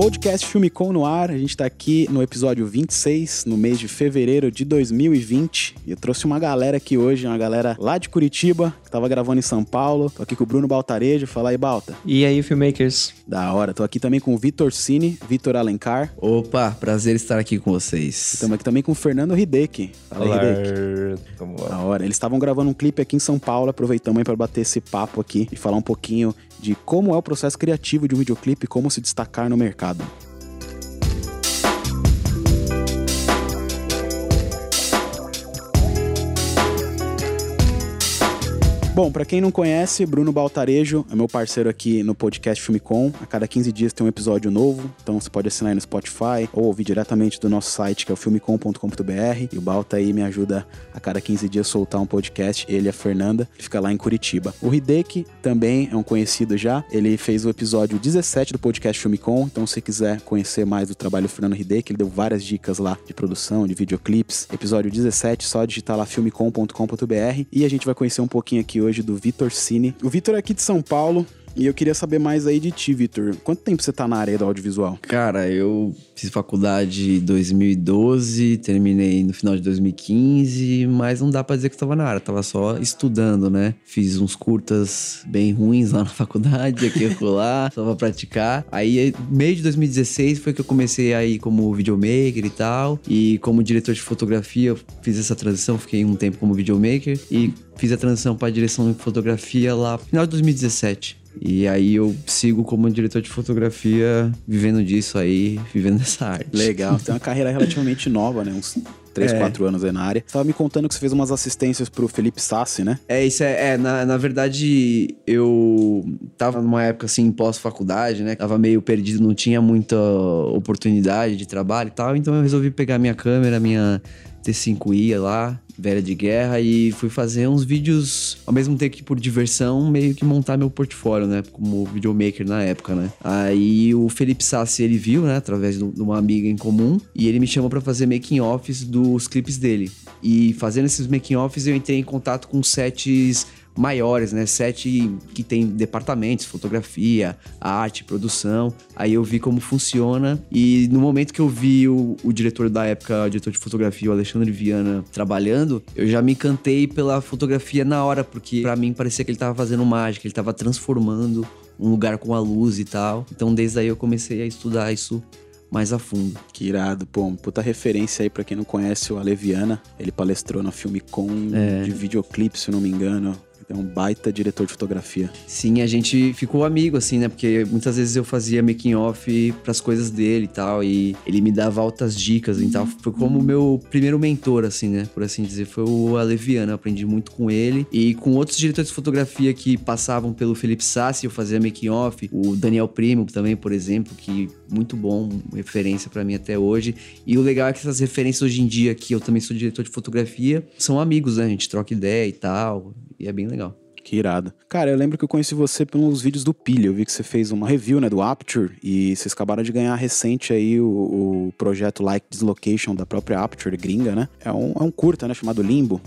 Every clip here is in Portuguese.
Podcast Filme Com no ar, a gente tá aqui no episódio 26, no mês de fevereiro de 2020. E eu trouxe uma galera aqui hoje, uma galera lá de Curitiba, que tava gravando em São Paulo. Tô aqui com o Bruno Baltarejo, fala aí, Balta. E aí, filmmakers? Da hora, tô aqui também com o Vitor Cine, Vitor Alencar. Opa, prazer estar aqui com vocês. Estamos aqui também com o Fernando Hideki. Fala aí, Hideki. Da hora, eles estavam gravando um clipe aqui em São Paulo, aproveitamos aí pra bater esse papo aqui e falar um pouquinho de como é o processo criativo de um videoclipe e como se destacar no mercado. Bom, para quem não conhece, Bruno Baltarejo é meu parceiro aqui no podcast Filmicom. A cada 15 dias tem um episódio novo, então você pode assinar aí no Spotify ou ouvir diretamente do nosso site, que é o filmicom.com.br. E o Balta aí me ajuda a cada 15 dias soltar um podcast, ele e a Fernanda, que fica lá em Curitiba. O Hideki também é um conhecido já, ele fez o episódio 17 do podcast Filmicom, então se quiser conhecer mais do trabalho do Fernando Hideki, ele deu várias dicas lá de produção, de videoclipes. Episódio 17, só digitar lá filmicom.com.br e a gente vai conhecer um pouquinho aqui hoje hoje do Vitor Cine. O Vitor é aqui de São Paulo, e eu queria saber mais aí de ti, Vitor. Quanto tempo você tá na área do audiovisual? Cara, eu fiz faculdade em 2012, terminei no final de 2015, mas não dá pra dizer que eu tava na área, tava só estudando, né? Fiz uns curtas bem ruins lá na faculdade, aqui e lá, só pra praticar. Aí, meio de 2016 foi que eu comecei aí como videomaker e tal, e como diretor de fotografia, fiz essa transição, fiquei um tempo como videomaker e fiz a transição para direção de fotografia lá no final de 2017. E aí eu sigo como diretor de fotografia, vivendo disso aí, vivendo dessa arte. Legal, tem uma carreira relativamente nova, né? Uns 3, é. 4 anos aí na área. Você tava me contando que você fez umas assistências pro Felipe Sassi, né? É, isso é, é na, na verdade, eu tava numa época assim, pós-faculdade, né? Tava meio perdido, não tinha muita oportunidade de trabalho e tal, então eu resolvi pegar minha câmera, minha T5i lá, velha de guerra, e fui fazer uns vídeos, ao mesmo tempo que por diversão, meio que montar meu portfólio, né? Como videomaker na época, né? Aí o Felipe Sassi, ele viu, né? Através de uma amiga em comum, e ele me chamou para fazer making-offs dos clipes dele. E fazendo esses making-offs, eu entrei em contato com sets maiores, né? Sete que tem departamentos, fotografia, arte, produção. Aí eu vi como funciona e no momento que eu vi o, o diretor da época, o diretor de fotografia, o Alexandre Viana, trabalhando, eu já me encantei pela fotografia na hora, porque para mim parecia que ele tava fazendo mágica, ele tava transformando um lugar com a luz e tal. Então desde aí eu comecei a estudar isso mais a fundo. Que irado, pô, puta referência aí para quem não conhece o Aleviana. Ele palestrou no filme com é. de videoclipe, se não me engano. É um baita diretor de fotografia. Sim, a gente ficou amigo, assim, né? Porque muitas vezes eu fazia making off pras coisas dele e tal. E ele me dava altas dicas e tal. Foi como meu primeiro mentor, assim, né? Por assim dizer. Foi o Aleviano. Eu aprendi muito com ele. E com outros diretores de fotografia que passavam pelo Felipe Sassi, eu fazia making off. O Daniel Primo também, por exemplo, que muito bom, referência para mim até hoje. E o legal é que essas referências hoje em dia, que eu também sou diretor de fotografia, são amigos, né? A gente troca ideia e tal. E é bem legal. Que irado. Cara, eu lembro que eu conheci você pelos vídeos do Pilha. Eu vi que você fez uma review, né, do Aperture. E vocês acabaram de ganhar recente aí o, o projeto Like Dislocation da própria Aperture gringa, né? É um, é um curta, né, chamado Limbo.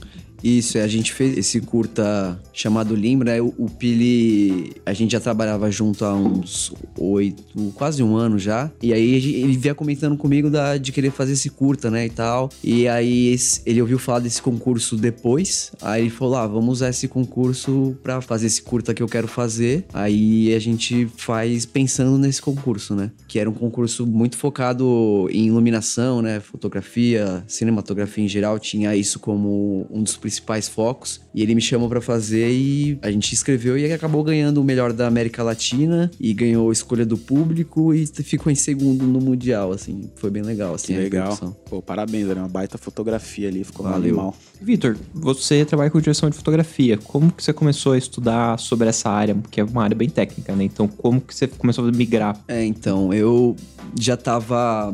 Isso, a gente fez esse curta chamado Limbra. O, o Pili, a gente já trabalhava junto há uns oito, quase um ano já. E aí ele vinha comentando comigo da, de querer fazer esse curta, né, e tal. E aí ele ouviu falar desse concurso depois. Aí ele falou: ah, vamos usar esse concurso pra fazer esse curta que eu quero fazer. Aí a gente faz pensando nesse concurso, né? Que era um concurso muito focado em iluminação, né? Fotografia, cinematografia em geral. Tinha isso como um dos principais focos. E ele me chamou para fazer e a gente escreveu e acabou ganhando o melhor da América Latina e ganhou a escolha do público e ficou em segundo no Mundial, assim. Foi bem legal, assim. Que legal. Pô, parabéns, era uma baita fotografia ali, ficou Valeu. mal. Vitor, você trabalha com direção de fotografia. Como que você começou a estudar sobre essa área? Que é uma área bem técnica, né? Então, como que você começou a migrar? É, então, eu já tava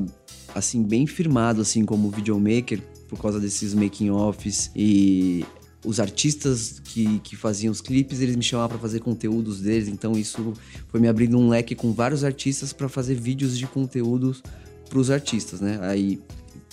assim bem firmado assim como videomaker por causa desses making offs e os artistas que, que faziam os clipes, eles me chamavam para fazer conteúdos deles, então isso foi me abrindo um leque com vários artistas para fazer vídeos de conteúdos para os artistas, né? Aí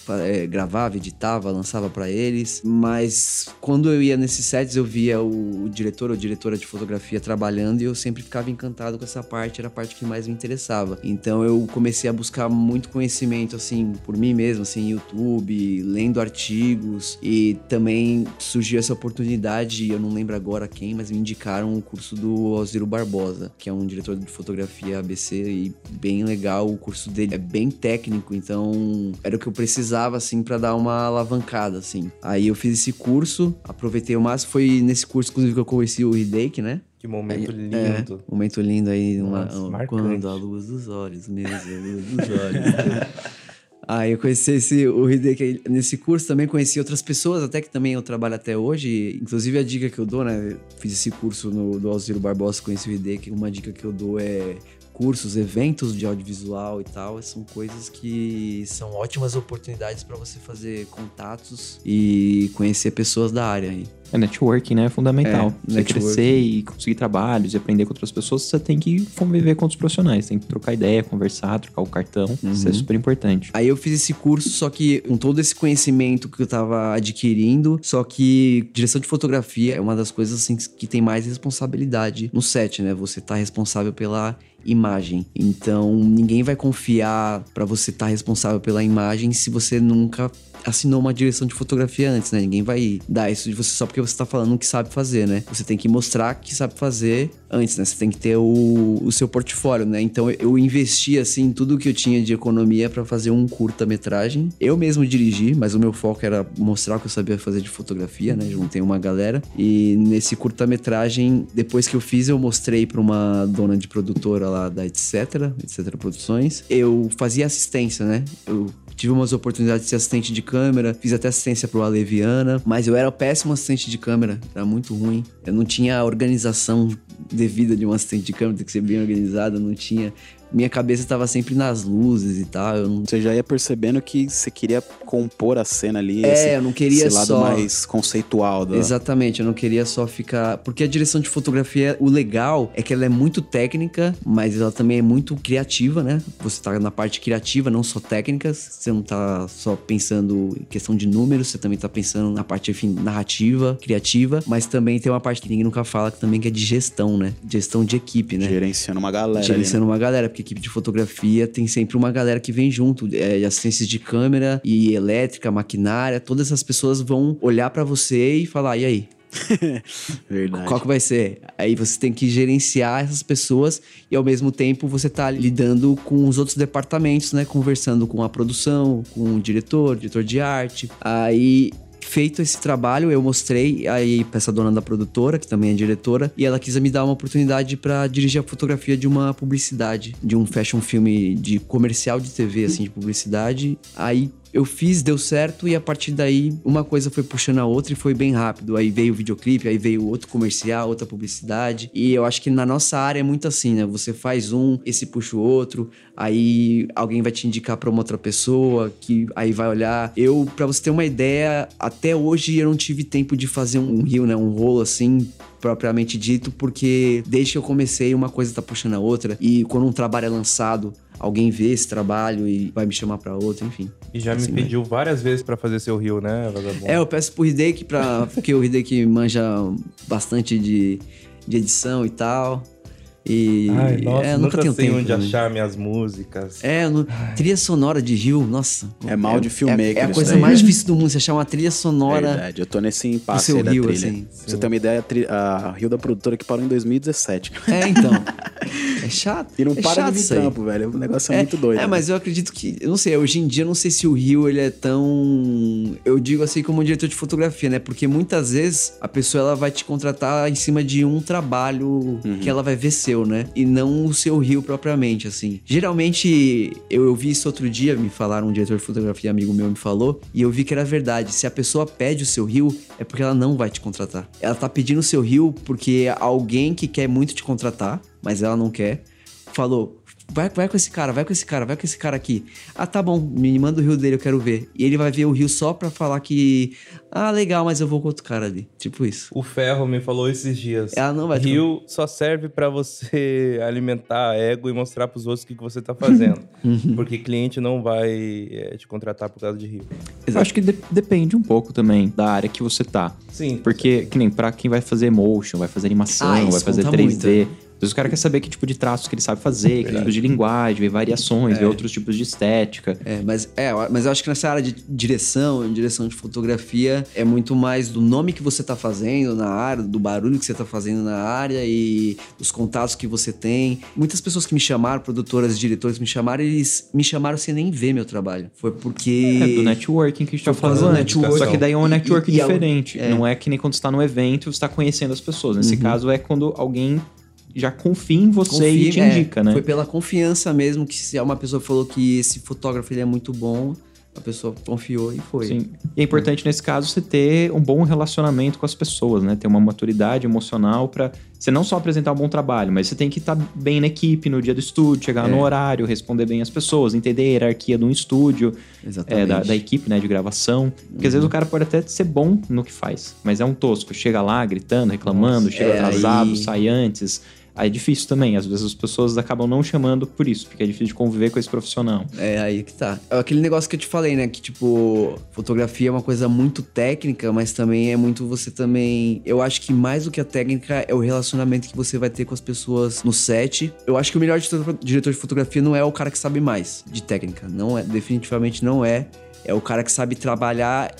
é, gravava, editava, lançava para eles. Mas quando eu ia nesses sets, eu via o, diretor ou diretora de fotografia trabalhando e eu sempre ficava encantado com essa parte, era a parte que mais me interessava. Então eu comecei a buscar muito conhecimento, assim, por mim mesmo, assim, YouTube, lendo artigos e também surgiu essa oportunidade, eu não lembro agora quem, mas me indicaram o curso do Alziro Barbosa, que é um diretor de fotografia ABC e bem legal. O curso dele é bem técnico, então era o que eu precisava, assim, para dar uma alavancada, assim. Aí eu fiz esse curso, aproveitei o máximo. Foi nesse curso, inclusive, que eu conheci o Hideki, né? Que momento Aí, lindo. É, momento lindo aí. Uma, Nossa, uma- marcante. quando a luz dos olhos, mesmo, a luz dos olhos. Aí eu conheci esse, o Hideki nesse curso, também conheci outras pessoas, até que também eu trabalho até hoje. Inclusive a dica que eu dou, né? eu Fiz esse curso no, do Alziro Barbosa, conheci o Hideki. Uma dica que eu dou é cursos, eventos de audiovisual e tal, são coisas que são ótimas oportunidades para você fazer contatos e conhecer pessoas da área aí. É networking, né? É fundamental. É, você crescer e conseguir trabalhos e aprender com outras pessoas, você tem que conviver com outros profissionais. Tem que trocar ideia, conversar, trocar o cartão. Isso é Uhum. super importante. Aí eu fiz esse curso, só que com todo esse conhecimento que eu tava adquirindo, só que direção de fotografia é uma das coisas assim que tem mais responsabilidade no set, né? Você tá responsável pela imagem. Então, ninguém vai confiar pra você estar responsável pela imagem se você nunca assinou uma direção de fotografia antes, né? Ninguém vai dar isso de você só porque você tá falando que sabe fazer, né? Você tem que mostrar que sabe fazer antes, né? Você tem que ter o, o seu portfólio, né? Então eu, investi assim tudo que eu tinha de economia pra fazer um curta-metragem. Eu mesmo dirigi, mas o meu foco era mostrar o que eu sabia fazer de fotografia, né? Juntei uma galera e nesse curta-metragem, depois que eu fiz, eu mostrei pra uma dona de produtora lá da etc, etc Produções. Eu fazia assistência, né? Eu Tive umas oportunidades de ser assistente de câmera, fiz até assistência pro Aleviana, mas eu era péssimo assistente de câmera, era muito ruim. Eu não tinha a organização devida de um assistente de câmera, tem que ser bem organizado, eu não tinha. Minha cabeça estava sempre nas luzes e tal, eu não Você já ia percebendo que você queria compor a cena ali. É, esse, eu não queria esse lado só- mais conceitual. Da... Exatamente, eu não queria só ficar. Porque a direção de fotografia, o legal é que ela é muito técnica, mas ela também é muito criativa, né? Você tá na parte criativa, não só técnica. Você não tá só pensando em questão de números, você também tá pensando na parte, enfim, narrativa, criativa, mas também tem uma parte que ninguém nunca fala, que também que é de gestão, né? Gestão de equipe, né? Gerenciando uma galera. ali, Gerenciando né? uma galera, porque equipe de fotografia tem sempre uma galera que vem junto, é, assistências de câmera e elétrica, maquinária, todas essas pessoas vão olhar pra você e falar, e aí? Verdade. Qual que vai ser? Aí você tem que gerenciar essas pessoas e ao mesmo tempo você tá lidando com os outros departamentos, né? Conversando com a produção, com o diretor, diretor de arte. Aí feito esse trabalho, eu mostrei aí pra essa dona da produtora, que também é diretora, e ela quis me dar uma oportunidade pra dirigir a fotografia de uma publicidade, de um fashion filme de comercial de TV, assim, de publicidade. Aí eu fiz, deu certo, e a partir daí uma coisa foi puxando a outra e foi bem rápido. Aí veio o videoclipe, aí veio outro comercial, outra publicidade. E eu acho que na nossa área é muito assim, né? Você faz um, esse puxa o outro, aí alguém vai te indicar pra uma outra pessoa, que aí vai olhar. Eu, pra você ter uma ideia, até hoje eu não tive tempo de fazer um rio, né? Um rolo assim, propriamente dito, porque desde que eu comecei, uma coisa tá puxando a outra. E quando um trabalho é lançado, alguém vê esse trabalho e vai me chamar pra outro, enfim. E já Assim me pediu várias vezes pra fazer seu rio, né, vagabundo? É, eu peço pro Hideki pra. Porque o Hideki manja bastante de, de edição e tal. E. Ai, nossa, é, eu nunca, tenho sei tempo. onde também. achar minhas músicas. É, não- trilha sonora de Rio, nossa. É mal de filmmaker É, é a coisa daí. mais difícil do mundo, você achar uma trilha sonora. Verdade, eu tô nesse impasse seu aí da Rio, trilha. assim. Pra você ter uma ideia, a, tri... a Rio da produtora que parou em 2017. É, então. É chato. E não é para de vir trampo, velho. O negócio é, muito doido. É, né? mas eu acredito que. Eu não sei, hoje em dia eu não sei se o Rio ele é tão. Eu digo assim como diretor de fotografia, né? Porque muitas vezes a pessoa ela vai te contratar em cima de um trabalho Uhum. que ela vai ver seu, né? E não o seu Rio propriamente, assim. Geralmente, eu, eu vi isso outro dia, me falaram, um diretor de fotografia amigo meu me falou, e eu vi que era verdade. Se a pessoa pede o seu Rio, é porque ela não vai te contratar. Ela tá pedindo o seu Rio porque alguém que quer muito te contratar, mas ela não quer falou, vai, vai com esse cara, vai com esse cara, vai com esse cara aqui. Ah, tá bom, me manda o rio dele, eu quero ver. E ele vai ver o rio só pra falar que, ah, legal, mas eu vou com outro cara ali. Tipo isso. O Ferro me falou esses dias. Ela não vai Rio só serve pra você alimentar ego e mostrar pros outros o que, que você tá fazendo. Uhum. Porque cliente não vai é, te contratar por causa de Rio. Eu acho que de- depende um pouco também da área que você tá. Sim. Porque, que nem pra quem vai fazer motion, vai fazer animação, Ah, vai fazer conta 3D. muito. Às vezes o cara quer saber que tipo de traços que ele sabe fazer, que tipos de linguagem, ver variações, ver outros tipos de estética. É, mas, é, mas eu acho que nessa área de direção, direção de fotografia, é muito mais do nome que você tá fazendo na área, do barulho que você tá fazendo na área e dos contatos que você tem. Muitas pessoas que me chamaram, produtoras, diretores me chamaram, eles me chamaram sem nem ver meu trabalho. Foi porque... É, do networking que a gente tá falando networking. Só que daí é um networking e- e é diferente. é. Não é que nem quando você tá no evento e você tá conhecendo as pessoas. Nesse Uhum. caso é quando alguém já confia em você Confia- e te é, indica, né? Foi pela confiança mesmo que se uma pessoa falou que esse fotógrafo ele é muito bom, a pessoa confiou e foi. Sim. E é importante nesse caso você ter um bom relacionamento com as pessoas, né? Ter uma maturidade emocional pra você não só apresentar um bom trabalho, mas você tem que estar bem na equipe no dia do estúdio, chegar É. no horário, responder bem as pessoas, entender a hierarquia de um estúdio, é, da, da equipe, né, de gravação. Porque às vezes o cara pode até ser bom no que faz, mas é um tosco. Chega lá gritando, reclamando, chega é, atrasado, aí- sai antes. Aí é difícil também. Às vezes as pessoas acabam não chamando por isso, porque é difícil de conviver com esse profissional. É aí que tá. É aquele negócio que eu te falei, né? Que, tipo, fotografia é uma coisa muito técnica, mas também é muito você também. Eu acho que mais do que a técnica é o relacionamento que você vai ter com as pessoas no set. Eu acho que o melhor diretor de fotografia não é o cara que sabe mais de técnica. Não é, definitivamente não é. É o cara que sabe trabalhar.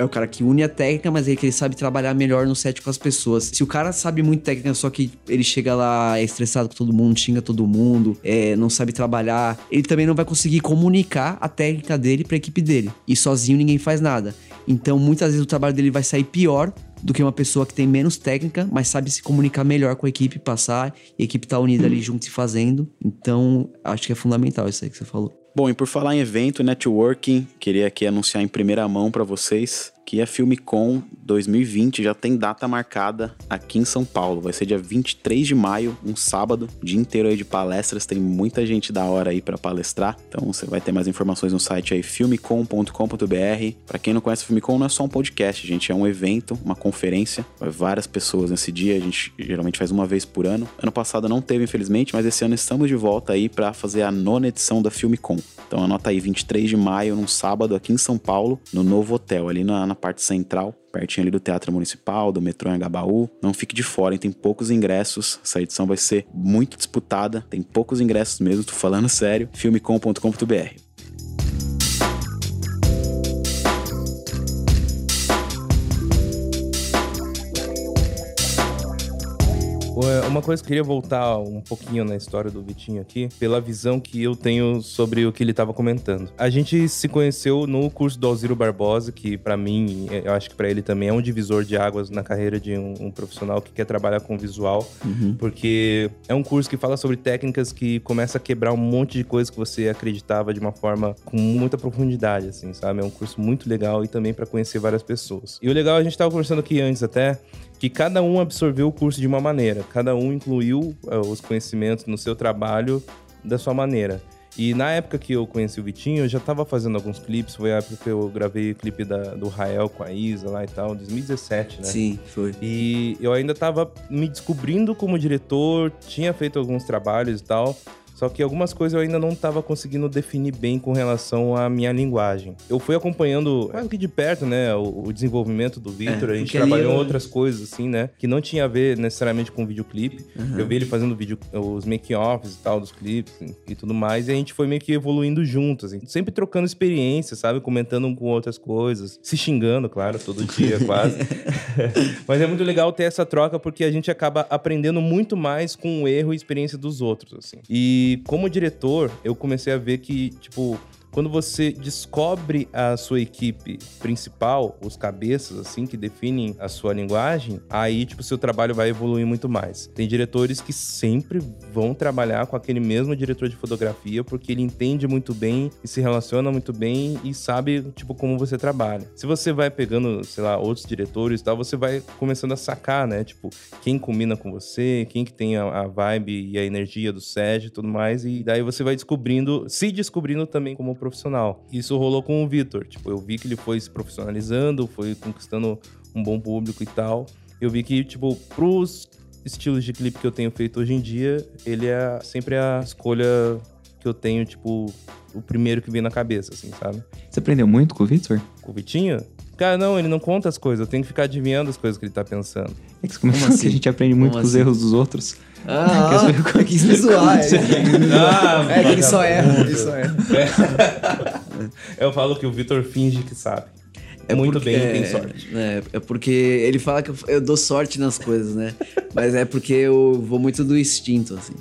É o cara que une a técnica, mas é que ele sabe trabalhar melhor no set com as pessoas. Se o cara sabe muito técnica, só que ele chega lá é estressado com todo mundo, xinga todo mundo, é, não sabe trabalhar, ele também não vai conseguir comunicar a técnica dele pra equipe dele. E sozinho ninguém faz nada. Então, muitas vezes o trabalho dele vai sair pior do que uma pessoa que tem menos técnica, mas sabe se comunicar melhor com a equipe, passar, e a equipe tá unida ali junto se fazendo. Então, acho que é fundamental isso aí que você falou. Bom, e por falar em evento, networking, queria aqui anunciar em primeira mão pra vocês que a Filmicon 2020 já tem data marcada aqui em São Paulo. Vai ser dia 23 de maio, um sábado, dia inteiro aí de palestras. Tem muita gente da hora aí pra palestrar. Então você vai ter mais informações no site aí filmicon.com.br. Pra quem não conhece o Filmicon, não é só um podcast, gente, é um evento, uma conferência. Vai várias pessoas nesse dia, a gente geralmente faz uma vez por ano. Ano passado não teve, infelizmente, mas esse ano estamos de volta aí pra fazer a nona edição da Filmicon. Então anota aí, 23 de maio, num sábado, aqui em São Paulo, no novo hotel, ali na, na parte central, pertinho ali do Teatro Municipal, do metrô em Agabaú. Não fique de fora, hein? tem poucos ingressos. Essa edição vai ser muito disputada, tem poucos ingressos mesmo, tô falando sério. filmecom.com.br. Uma coisa que eu queria voltar um pouquinho na história do Vitinho aqui, pela visão que eu tenho sobre o que ele estava comentando. A gente se conheceu no curso do Alziro Barbosa, que pra mim, eu acho que pra ele também é um divisor de águas na carreira de um, um profissional que quer trabalhar com visual, porque é um curso que fala sobre técnicas que começa a quebrar um monte de coisas que você acreditava de uma forma com muita profundidade, assim, sabe? É um curso muito legal e também pra conhecer várias pessoas. E o legal, a gente tava conversando aqui antes até, que cada um absorveu o curso de uma maneira, cada um incluiu eh, os conhecimentos no seu trabalho da sua maneira. E na época que eu conheci o Vitinho, eu já tava fazendo alguns clipes, foi a época que eu gravei o clipe da, do Rael com a Isa lá e tal, 2017, né? Sim, foi. E eu ainda tava me descobrindo como diretor, tinha feito alguns trabalhos e tal. Só que algumas coisas eu ainda não estava conseguindo definir bem com relação à minha linguagem. Eu fui acompanhando quase que de perto, né, o, o desenvolvimento do Victor. É, a gente trabalhou em eu- outras coisas, assim, né, que não tinha a ver necessariamente com videoclipe. Eu vi ele fazendo vídeo, os make-offs e tal dos clipes e tudo mais. E a gente foi meio que evoluindo juntos, assim, sempre trocando experiências, sabe? Comentando um com outras coisas. Se xingando, claro, todo dia quase. Mas é muito legal ter essa troca porque a gente acaba aprendendo muito mais com o erro e experiência dos outros, assim. E como diretor, eu comecei a ver que, tipo, quando você descobre a sua equipe principal, os cabeças, assim, que definem a sua linguagem, aí, tipo, seu trabalho vai evoluir muito mais. Tem diretores que sempre vão trabalhar com aquele mesmo diretor de fotografia, porque ele entende muito bem e se relaciona muito bem e sabe, tipo, como você trabalha. Se você vai pegando, sei lá, outros diretores e tal, você vai começando a sacar, né? Tipo, quem combina com você, quem que tem a, a vibe e a energia do set e tudo mais, e daí você vai descobrindo, se descobrindo também como profissional. Isso rolou com o Vitor. Tipo, eu vi que ele foi se profissionalizando, foi conquistando um bom público e tal. Eu vi que, tipo, pros estilos de clipe que eu tenho feito hoje em dia, ele é sempre a escolha que eu tenho, tipo, o primeiro que vem na cabeça, assim, sabe? Você aprendeu muito com o Victor? Com o Vitinho? Cara, não, ele não conta as coisas, eu tenho que ficar adivinhando as coisas que ele tá pensando. É que Como que a assim? gente aprende muito Como com os assim? erros dos outros. Ah, ah quis me zoar. É, Ah, é que ele só erra. Ele só erra. Eu falo que o Vitor finge que sabe. É muito porque- bem e tem é, sorte. É, é porque ele fala que eu, eu dou sorte nas coisas, né? Mas é porque eu vou muito do instinto, assim.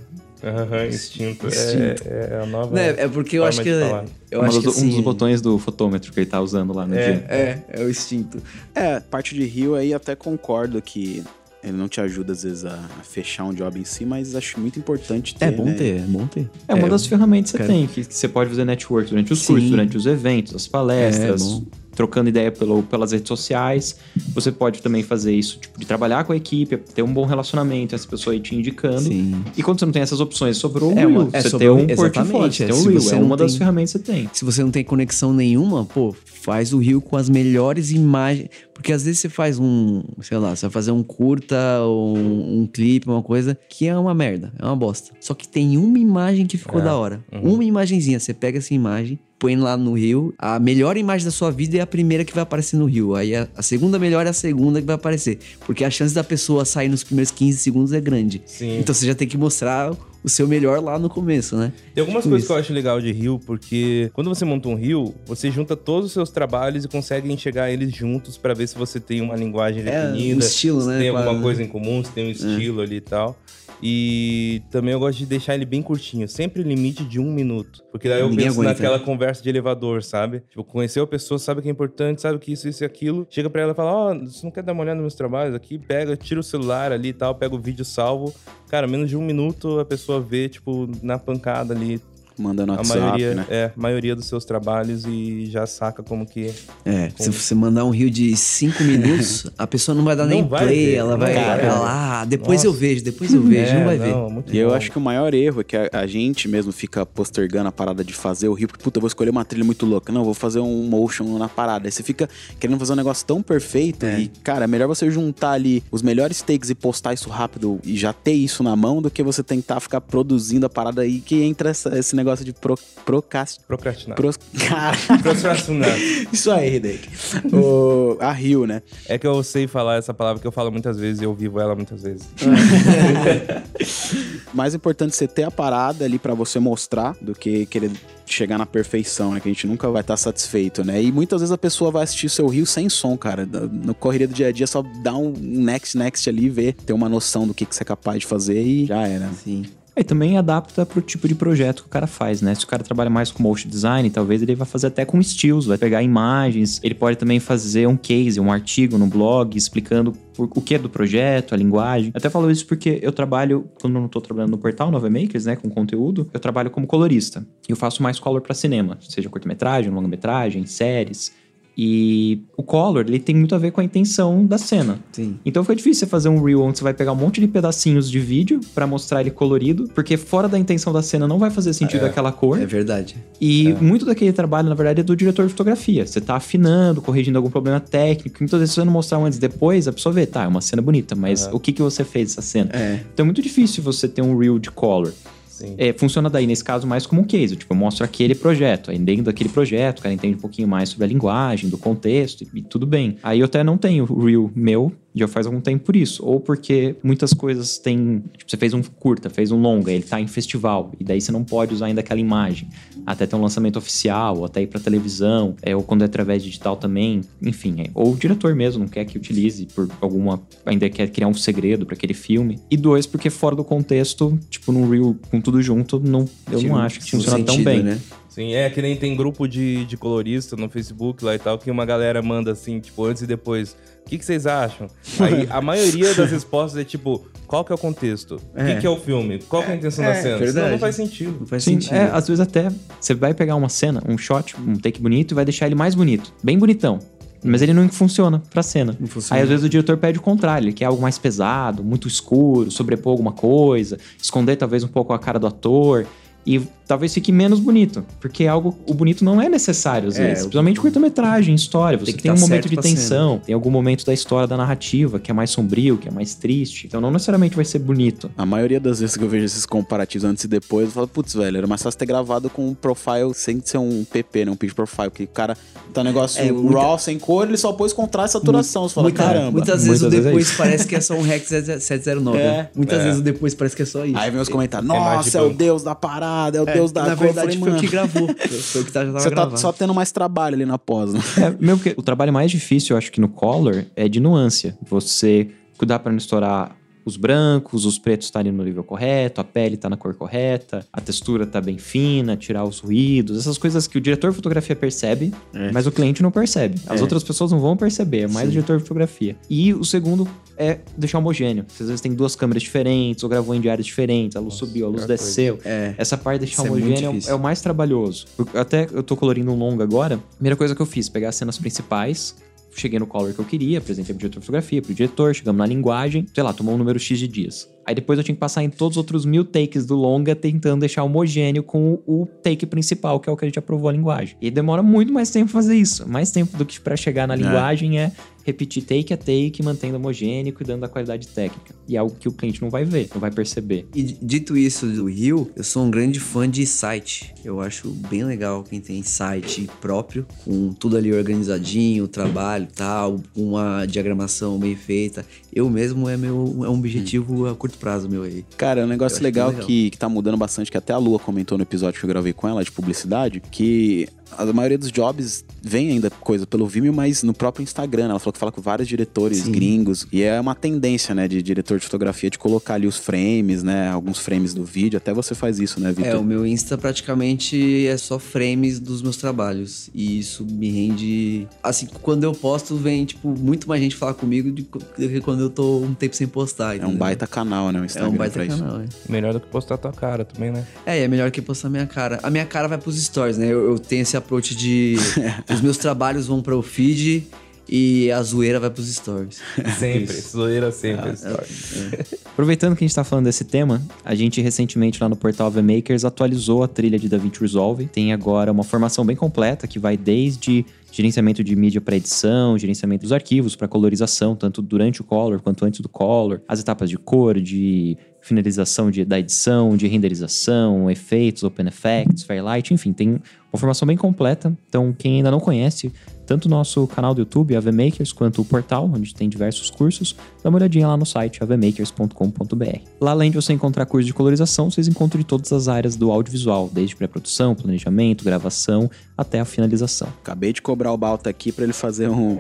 Aham, instinto. Instinto. É, é a nova. Né, É porque eu acho que. falar. Eu acho dos- que assim, Um dos botões do fotômetro que ele tá usando lá no É. dia. É, é o instinto. É, parte de Rio aí até concordo que ele não te ajuda às vezes a, fechar um job em si, mas acho muito importante ter. É bom né? ter, é bom ter. É uma das ferramentas que você cara. tem, que, você pode fazer network durante os Sim. cursos, durante os eventos, as palestras, É, bom. Trocando ideia pelo, pelas redes sociais. Você pode também fazer isso, tipo, de trabalhar com a equipe, ter um bom relacionamento, essa pessoa aí te indicando. Sim. E quando você não tem essas opções, sobrou o É uma- é você sobre tem um portfólio, você é, tem um É uma das tem- ferramentas que você tem. Se você não tem conexão nenhuma, pô, faz o rio com as melhores imagens. Porque às vezes você faz um, sei lá, você vai fazer um curta ou um, um clipe, uma coisa que é uma merda, é uma bosta. Só que tem uma imagem que ficou É. da hora. Uhum. Uma imagenzinha, você pega essa imagem, põe lá no rio. A melhor imagem da sua vida é a primeira que vai aparecer no rio. Aí a, a segunda melhor é a segunda que vai aparecer. Porque a chance da pessoa sair nos primeiros 15 segundos é grande. Sim. Então você já tem que mostrar o seu melhor lá no começo, né? Tem algumas Tipo coisas isso. que eu acho legal de Rio, porque quando você monta um Rio, você junta todos os seus trabalhos e consegue enxergar eles juntos pra ver se você tem uma linguagem É, definida, um estilo, se né? tem alguma Claro. coisa em comum, se tem um estilo ali e tal. E também eu gosto de deixar ele bem curtinho, sempre limite de um minuto. Porque daí eu Ninguém penso aguenta. naquela conversa de elevador, sabe? Tipo, conheceu a pessoa, sabe que é importante, sabe que isso, isso e aquilo. Chega pra ela e fala: Ó, você não quer dar uma olhada nos meus trabalhos aqui? Pega, tira o celular ali e tal, pega o vídeo salvo. Cara, menos de um minuto a pessoa vê, tipo, na pancada ali, Manda no a WhatsApp, maioria, né? é, a maioria dos seus trabalhos e já saca como que. É, se você mandar um rio de 5 minutos, a pessoa não vai dar Não nem vai play, ver, ela não vai. ver. ah, depois eu Nossa. vejo, depois eu vejo, não vai ver. É, muito E eu acho que o maior erro é que a, a gente mesmo fica postergando a parada de fazer o Rio, porque, puta, eu vou escolher uma trilha muito louca. Não, eu vou fazer um motion na parada. Aí você fica querendo fazer um negócio tão perfeito. É. E, cara, é melhor você juntar ali os melhores takes e postar isso rápido e já ter isso na mão do que você tentar ficar produzindo a parada aí que entra essa- esse negócio de pro, procrast, Procrastinar. cara, Procrastinar. isso aí, Hideki. O, a Rio, né? É que eu sei falar essa palavra que eu falo muitas vezes e eu vivo ela muitas vezes. mais importante você ter a parada ali pra você mostrar do que querer chegar na perfeição, né? Que a gente nunca vai estar satisfeito, né? E muitas vezes a pessoa vai assistir seu rio sem som, cara. No correria do dia a dia, só dá um next, next ali, ver, ter uma noção do que, que você é capaz de fazer e já era. Sim. E também adapta pro tipo de projeto que o cara faz, né? Se o cara trabalha mais com motion design, talvez ele vai fazer até com estilos, vai pegar imagens. Ele pode também fazer um case, um artigo no blog explicando o que é do projeto, a linguagem. Até falo isso porque eu trabalho, quando eu não tô trabalhando no portal Nova Makers, né, com conteúdo, eu trabalho como colorista. E eu faço mais color para cinema, seja curta-metragem, longa-metragem, séries. E o color, ele tem muito a ver com a intenção da cena. Sim. Então fica difícil você fazer um reel onde você vai pegar um monte de pedacinhos de vídeo pra mostrar ele colorido, porque fora da intenção da cena não vai fazer sentido É. aquela cor. É verdade. E muito daquele trabalho, na verdade, é do diretor de fotografia. Você tá afinando, corrigindo algum problema técnico. Muitas vezes, se você não mostrar um antes e depois, a pessoa vê, tá, é uma cena bonita, mas Aham. o que, que você fez essa cena? É. Então é muito difícil você ter um reel de color. É, funciona daí, nesse caso, mais como um case. Tipo, eu mostro aquele projeto. Aí dentro daquele projeto, o cara entende um pouquinho mais sobre a linguagem, do contexto, e, e tudo bem. Aí eu até não tenho o reel meu, já faz algum tempo por isso. Ou porque muitas coisas têm... Tipo, você fez um curta, fez um longa, ele tá em festival. E daí você não pode usar ainda aquela imagem. Até ter um lançamento oficial, ou até ir pra televisão. É, ou quando é através digital também. Enfim, é, ou o diretor mesmo não quer que utilize por alguma... Ainda quer criar um segredo para aquele filme. E dois, porque fora do contexto, tipo, num reel com tudo junto, não, eu não acho que funciona tão sentido, bem. Né? Sim, é que nem tem grupo de, de colorista no Facebook lá e tal, que uma galera manda assim, tipo, antes e depois. O que, que vocês acham? Aí a maioria das respostas é tipo, qual que é o contexto? O que, É. que é o filme? Qual que é a intenção da cena? verdade. Não faz sentido. Não faz Sim, sentido. é, às vezes até você vai pegar uma cena, um shot, um take bonito e vai deixar ele mais bonito, bem bonitão. Mas ele não funciona pra cena. Não funciona. Aí às vezes o diretor pede o contrário, ele quer algo mais pesado, muito escuro, sobrepor alguma coisa, esconder talvez um pouco a cara do ator e talvez fique menos bonito, porque algo o bonito não é necessário às É, vezes, principalmente curta-metragem, história, você Tem tem, que um tá momento certo de tensão, tem algum momento da história da narrativa que é mais sombrio, que é mais triste, então não necessariamente vai ser bonito. A maioria das vezes que eu vejo esses comparativos antes e depois, eu falo, putz, velho, era mais fácil ter gravado com um profile sem ser um PP, né? Um pitch profile, porque o cara tá um negócio É, muita- raw, sem cor, ele só pôs contraste e saturação. Você fala, Muita- caramba. Muitas vezes Muitas o vezes é depois isso. parece que é só um Rex 709. É. Muitas É. vezes o depois parece que é só isso. Aí vem os comentários, É nossa, é o deus da parada, é o É, deus da Na cor. Verdade, falei, foi o que gravou. Foi o que tá- já tava Você tá gravado. só tendo mais trabalho ali na pós, né? É, mesmo que o trabalho mais difícil, eu acho que no color, é de nuance. Você cuidar para não estourar os brancos, os pretos estarem no nível correto, a pele tá na cor correta, a textura tá bem fina, tirar os ruídos, essas coisas que o diretor de fotografia percebe, É. mas o cliente não percebe. As É. outras pessoas não vão perceber, é mais o diretor de fotografia. E o segundo é deixar homogêneo. Às vezes tem duas câmeras diferentes, ou gravou em diários diferentes, a luz subiu, a luz desceu. É. Essa parte de deixar Isso é homogêneo é o- é o mais trabalhoso. Eu- Até eu tô colorindo um longa agora. Primeira coisa que eu fiz, pegar as cenas principais. Cheguei no color que eu queria, apresentei pro diretor de fotografia, pro diretor, chegamos na linguagem, sei lá, tomou um número X de dias. Aí depois eu tinha que passar em todos os outros mil takes do longa, tentando deixar homogêneo com o, take principal, que é o que a gente aprovou a linguagem. E demora muito mais tempo fazer isso. Mais tempo do que pra chegar na linguagem é repetir take a take, mantendo homogêneo, cuidando da qualidade técnica. E é algo que o cliente não vai ver, não vai perceber. E dito isso do Rio, eu sou um grande fã de site. Eu acho bem legal quem tem site próprio, com tudo ali organizadinho, trabalho e tal, uma diagramação bem feita. Eu mesmo é meu é um objetivo a curto prazo meu aí. Cara, é um negócio legal, legal. Que, que tá mudando bastante, que até a Lua comentou no episódio que eu gravei com ela, de publicidade, que a maioria dos jobs vem ainda coisa pelo Vimeo, mas no próprio Instagram. né? Ela falou que fala com vários diretores Sim. gringos. E é uma tendência, né, de diretor de fotografia de colocar ali os frames, né? Alguns frames do vídeo. Até você faz isso, né, É, Vitor? o meu Insta praticamente é só frames dos meus trabalhos. E isso me rende. Assim, quando eu posto, vem, tipo, muito mais gente falar comigo do que quando eu tô um tempo sem postar. É um entendeu? baita canal, né? O É Instagram um baita pra isso. canal, é. Melhor do que postar tua cara também, né? É, e é melhor que postar minha cara. A minha cara vai pros stories, né? Eu, eu tenho esse approach de. os meus trabalhos vão para o feed e a zoeira vai pros stories. Sempre. Zoeira sempre. história. Aproveitando que a gente está falando desse tema, a gente recentemente lá no portal VMakers atualizou a trilha de DaVinci Resolve. Tem agora uma formação bem completa que vai desde gerenciamento de mídia para edição, gerenciamento dos arquivos para colorização, tanto durante o color quanto antes do color, as etapas de cor, de finalização de- da edição, de renderização, efeitos, open effects, fairlight, enfim, tem uma formação bem completa. Então, quem ainda não conhece, tanto o nosso canal do YouTube, AVMakers, quanto o portal, onde tem diversos cursos, dá uma olhadinha lá no site avmakers.com.br. Lá, além de você encontrar cursos de colorização, vocês encontram de todas as áreas do audiovisual, desde pré-produção, planejamento, gravação, até a finalização. Acabei de cobrar o Balta aqui pra ele fazer um,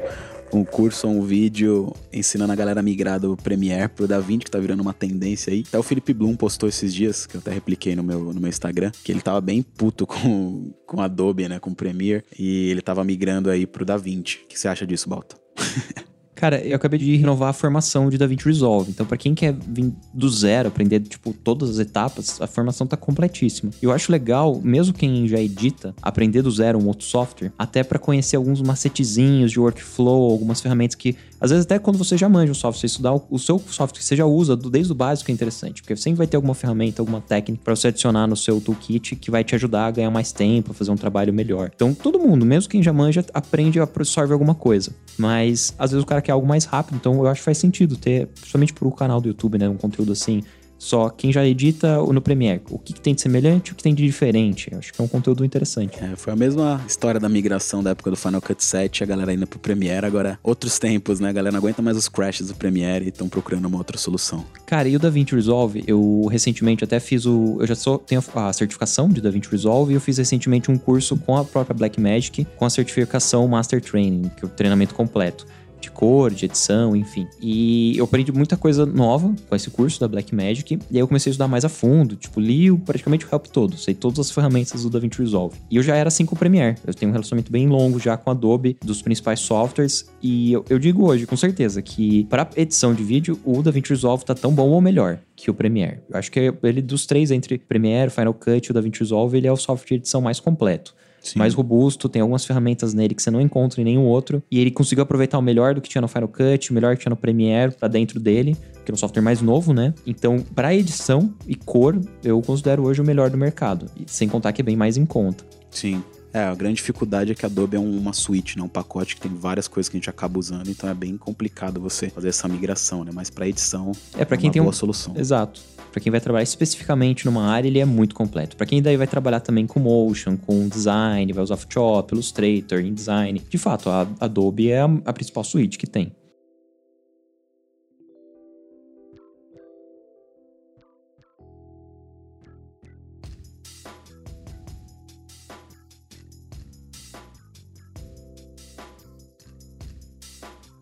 um curso ou um vídeo ensinando a galera a migrar do Premiere pro DaVinci, que tá virando uma tendência aí. Até o Felipe Bloom postou esses dias, que eu até repliquei no meu, no meu Instagram, que ele tava bem puto com, com Adobe, né, com Premiere, e ele tava migrando aí pro DaVinci. O que você acha disso, Balta? Cara, eu acabei de renovar a formação de DaVinci Resolve. Então, pra quem quer vir do zero, aprender, tipo, todas as etapas, a formação tá completíssima. Eu acho legal, mesmo quem já edita, aprender do zero um outro software, até pra conhecer alguns macetezinhos de workflow, algumas ferramentas que, às vezes, até quando você já manja um software, você estudar o, seu software que você já usa, desde o básico é interessante. Porque sempre vai ter alguma ferramenta, alguma técnica pra você adicionar no seu toolkit que vai te ajudar a ganhar mais tempo, a fazer um trabalho melhor. Então, todo mundo, mesmo quem já manja, aprende a absorve alguma coisa. Mas, às vezes, o cara quer algo mais rápido, então eu acho que faz sentido ter, principalmente pro canal do YouTube, né? Um conteúdo assim. Só quem já edita no Premiere. O que, que tem de semelhante e o que tem de diferente. Eu acho que é um conteúdo interessante. É, foi a mesma história da migração da época do Final Cut 7, a galera indo pro Premiere, agora outros tempos, né? A galera não aguenta mais os crashes do Premiere e estão procurando uma outra solução. Cara, e o DaVinci Resolve, eu recentemente até fiz o. Eu já sou, tenho a certificação de DaVinci Resolve e eu fiz recentemente um curso com a própria Blackmagic com a certificação Master Training, que é o treinamento completo. De cor, de edição, enfim. E eu aprendi muita coisa nova com esse curso da Blackmagic, e aí eu comecei a estudar mais a fundo, tipo, li praticamente o help todo, sei todas as ferramentas do DaVinci Resolve. E eu já era assim com o Premiere, eu tenho um relacionamento bem longo já com a Adobe, dos principais softwares, e eu, eu digo hoje, com certeza, que para edição de vídeo, o DaVinci Resolve tá tão bom ou melhor que o Premiere. Eu acho que ele, dos três, entre Premiere, Final Cut e o DaVinci Resolve, ele é o software de edição mais completo. Sim. mais robusto, tem algumas ferramentas nele que você não encontra em nenhum outro. E ele conseguiu aproveitar o melhor do que tinha no Final Cut, o melhor que tinha no Premiere pra dentro dele, que é um software mais novo, né? Então, para edição e cor, eu considero hoje o melhor do mercado. Sem contar que é bem mais em conta. Sim. É, a grande dificuldade é que a Adobe é um- uma suíte, né? Um pacote que tem várias coisas que a gente acaba usando, então é bem complicado você fazer essa migração, né? Mas para edição É para é quem uma tem um boa solução. Exato. Pra quem vai trabalhar especificamente numa área, ele é muito completo. Pra quem daí vai trabalhar também com motion, com design, vai usar Photoshop, Illustrator, InDesign. De fato, a Adobe é a, a principal suíte que tem.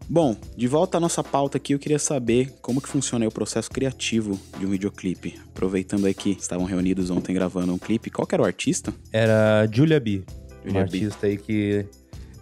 Bom, de volta à nossa pauta aqui, eu queria saber como que funciona aí o processo criativo de um videoclipe. Aproveitando aí que estavam reunidos ontem gravando um clipe, qual que era o artista? Era Julia B. Julia uma B. artista aí que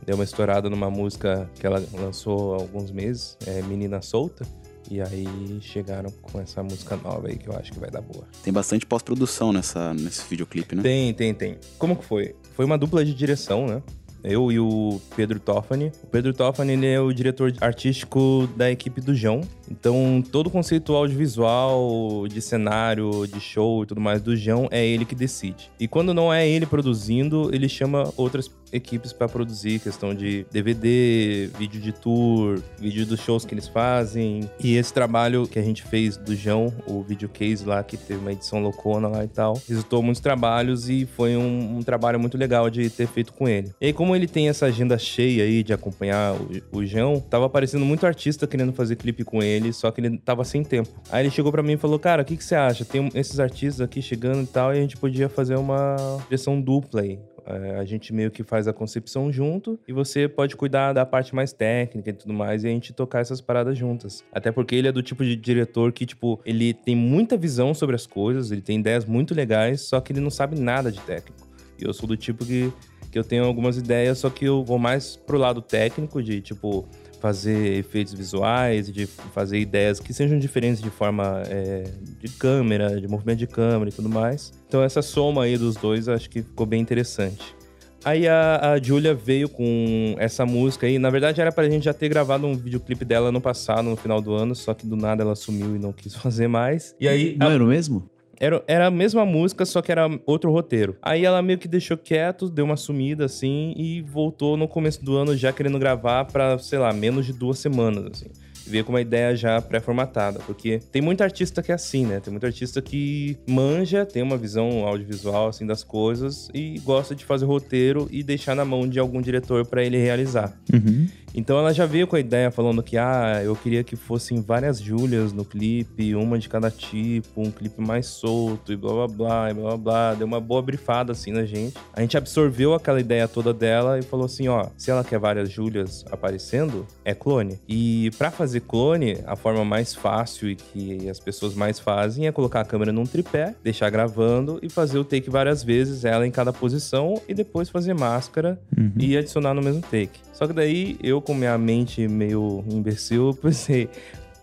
deu uma estourada numa música que ela lançou há alguns meses, é Menina Solta. E aí chegaram com essa música nova aí que eu acho que vai dar boa. Tem bastante pós-produção nessa, nesse videoclipe, né? Tem, tem, tem. Como que foi? Foi uma dupla de direção, né? Eu e o Pedro Toffani. O Pedro Toffani ele é o diretor artístico da equipe do João. Então, todo o conceito audiovisual, de cenário, de show e tudo mais do João é ele que decide. E quando não é ele produzindo, ele chama outras equipes para produzir, questão de DVD, vídeo de tour, vídeo dos shows que eles fazem. E esse trabalho que a gente fez do João, o video case lá, que teve uma edição loucona lá e tal, resultou muitos trabalhos e foi um, um trabalho muito legal de ter feito com ele. E aí, como ele tem essa agenda cheia aí de acompanhar o, o João, tava aparecendo muito artista querendo fazer clipe com ele, só que ele tava sem tempo. Aí ele chegou para mim e falou: Cara, o que, que você acha? Tem esses artistas aqui chegando e tal, e a gente podia fazer uma direção dupla aí. É, a gente meio que faz a concepção junto e você pode cuidar da parte mais técnica e tudo mais e a gente tocar essas paradas juntas. Até porque ele é do tipo de diretor que, tipo, ele tem muita visão sobre as coisas, ele tem ideias muito legais, só que ele não sabe nada de técnico. E eu sou do tipo que, que eu tenho algumas ideias, só que eu vou mais pro lado técnico de, tipo, fazer efeitos visuais, de fazer ideias que sejam diferentes de forma é, de câmera, de movimento de câmera e tudo mais. Então essa soma aí dos dois acho que ficou bem interessante. Aí a, a Julia veio com essa música aí. Na verdade, era pra gente já ter gravado um videoclipe dela no passado, no final do ano, só que do nada ela sumiu e não quis fazer mais. E aí Não era o mesmo? Era, era a mesma música, só que era outro roteiro. Aí ela meio que deixou quieto, deu uma sumida assim e voltou no começo do ano já querendo gravar pra, sei lá, menos de duas semanas, assim. Veio com uma ideia já pré-formatada, porque tem muito artista que é assim, né? Tem muito artista que manja, tem uma visão audiovisual assim das coisas e gosta de fazer roteiro e deixar na mão de algum diretor pra ele realizar. Uhum. Então ela já veio com a ideia falando que, ah, eu queria que fossem várias Júlias no clipe, uma de cada tipo, um clipe mais solto e blá blá blá, e blá blá blá. Deu uma boa brifada assim na gente. A gente absorveu aquela ideia toda dela e falou assim: ó, se ela quer várias Júlias aparecendo, é clone. E pra fazer clone, a forma mais fácil e que as pessoas mais fazem é colocar a câmera num tripé, deixar gravando e fazer o take várias vezes, ela em cada posição, e depois fazer máscara Uhum. e adicionar no mesmo take. Só que daí eu, com minha mente meio imbecil, pensei,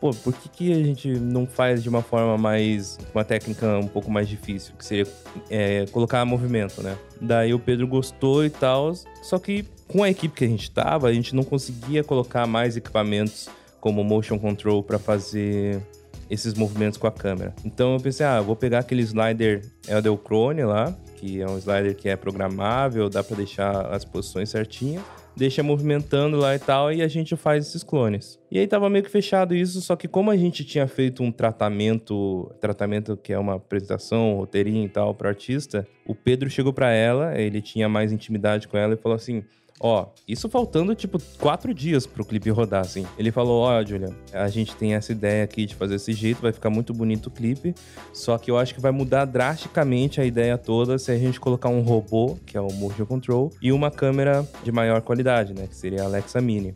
pô, por que, que a gente não faz de uma forma mais. uma técnica um pouco mais difícil, que seria é, colocar movimento, né? Daí o Pedro gostou e tal, só que com a equipe que a gente tava, a gente não conseguia colocar mais equipamentos como motion control para fazer esses movimentos com a câmera. Então eu pensei, ah, eu vou pegar aquele slider Eldelcrone lá, que é um slider que é programável, dá para deixar as posições certinhas, deixa movimentando lá e tal, e a gente faz esses clones. E aí tava meio que fechado isso, só que como a gente tinha feito um tratamento, tratamento que é uma apresentação, um roteirinho e tal para artista, o Pedro chegou para ela, ele tinha mais intimidade com ela e falou assim: Ó, isso faltando, tipo, quatro dias pro clipe rodar, assim. Ele falou, ó, Julia, a gente tem essa ideia aqui de fazer desse jeito, vai ficar muito bonito o clipe, só que eu acho que vai mudar drasticamente a ideia toda se a gente colocar um robô, que é o Motion Control, e uma câmera de maior qualidade, né, que seria a Alexa Mini.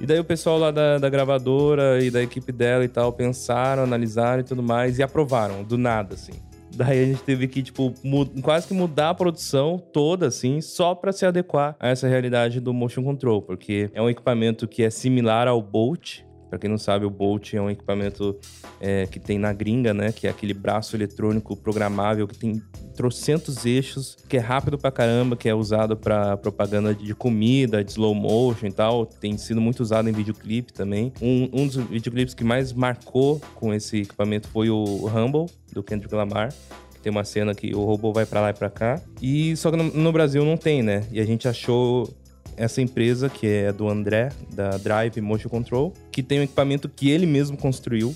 E daí o pessoal lá da, da gravadora e da equipe dela e tal pensaram, analisaram e tudo mais e aprovaram, do nada, assim. Daí a gente teve que, tipo, quase que mudar a produção toda, assim, só pra se adequar a essa realidade do motion control, porque é um equipamento que é similar ao Bolt. Pra quem não sabe, o Bolt é um equipamento é, que tem na gringa, né? Que é aquele braço eletrônico programável que tem trocentos eixos, que é rápido pra caramba, que é usado pra propaganda de comida, de slow motion e tal. Tem sido muito usado em videoclipe também. Um, um dos videoclipes que mais marcou com esse equipamento foi o Humble, do Kendrick Lamar. Tem uma cena que o robô vai pra lá e pra cá. E só que no, no Brasil não tem, né? E a gente achou essa empresa, que é do André, da Drive Motion Control, que tem um equipamento que ele mesmo construiu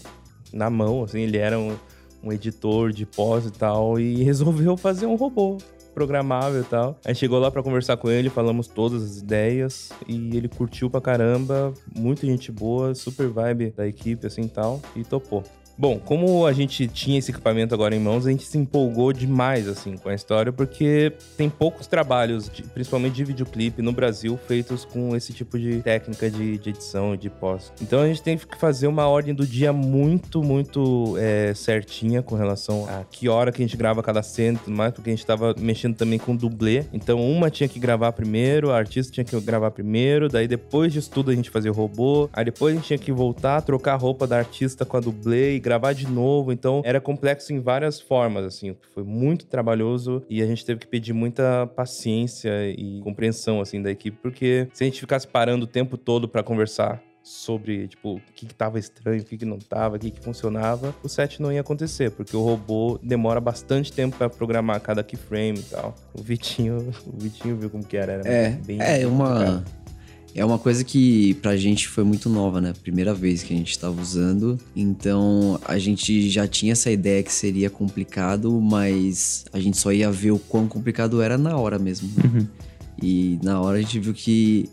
na mão, assim, ele era um, um editor de pós e tal, e resolveu fazer um robô programável e tal. Aí chegou lá pra conversar com ele, falamos todas as ideias, e ele curtiu pra caramba, muita gente boa, super vibe da equipe, assim, e tal, e topou. Bom, como a gente tinha esse equipamento agora em mãos, a gente se empolgou demais, assim, com a história, porque tem poucos trabalhos, de- principalmente de videoclipe, no Brasil, feitos com esse tipo de técnica de, de edição e de pós. Então a gente tem que fazer uma ordem do dia muito, muito é, certinha com relação a que hora que a gente grava cada cena e tudo mais, porque a gente tava mexendo também com dublê. Então uma tinha que gravar primeiro, a artista tinha que gravar primeiro, daí depois disso tudo a gente fazia o robô, aí depois a gente tinha que voltar, trocar a roupa da artista com a dublê e gravar de novo. Então era complexo em várias formas, assim, foi muito trabalhoso e a gente teve que pedir muita paciência e compreensão, assim, da equipe, porque se a gente ficasse parando o tempo todo pra conversar sobre, tipo, o que, que tava estranho, o que, que não tava, o que, que funcionava, o set não ia acontecer, porque o robô demora bastante tempo pra programar cada keyframe e tal. O Vitinho, o Vitinho viu como que era, era É, bem é uma. É uma coisa que pra gente foi muito nova, né? Primeira vez que a gente tava usando. Então a gente já tinha essa ideia que seria complicado, mas a gente só ia ver o quão complicado era na hora mesmo. né? E na hora a gente viu que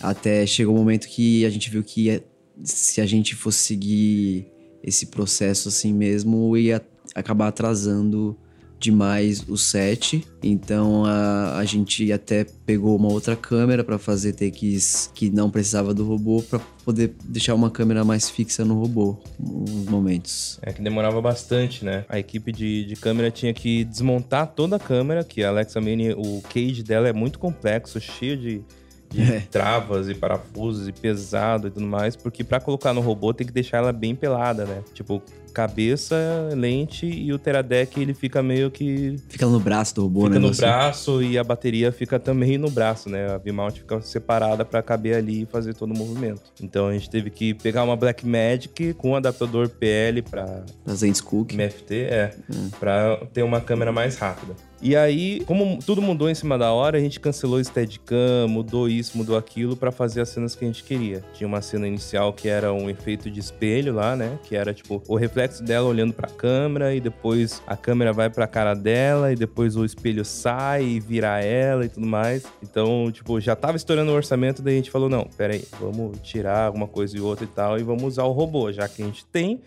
até chegou o momento que a gente viu que se a gente fosse seguir esse processo assim mesmo, ia acabar atrasando demais o set. Então a, a gente até pegou uma outra câmera para fazer takes que não precisava do robô para poder deixar uma câmera mais fixa no robô nos momentos. É que demorava bastante, né? A equipe de, de câmera tinha que desmontar toda a câmera, que a Alexa Mini, o cage dela é muito complexo, cheio de, de É. travas e parafusos e pesado e tudo mais, porque pra colocar no robô tem que deixar ela bem pelada, né? Tipo, cabeça, lente e o Teradec ele fica meio que Fica no braço do robô, fica né? no negócio? braço e a bateria fica também no braço, né? A V-mount fica separada pra caber ali e fazer todo o movimento. Então a gente teve que pegar uma Blackmagic com um adaptador PL pra Da Zen's Cook. MFT, é, pra ter uma câmera mais rápida. E aí, como tudo mudou em cima da hora, a gente cancelou o Steadicam, mudou isso, mudou aquilo pra fazer as cenas que a gente queria. Tinha uma cena inicial que era um efeito de espelho lá, né? Que era tipo o reflexo dela olhando pra câmera e depois a câmera vai pra cara dela e depois o espelho sai e vira ela e tudo mais. Então, tipo, já tava estourando o orçamento, daí a gente falou: não, pera aí, vamos tirar alguma coisa e outra e tal e vamos usar o robô, já que a gente tem,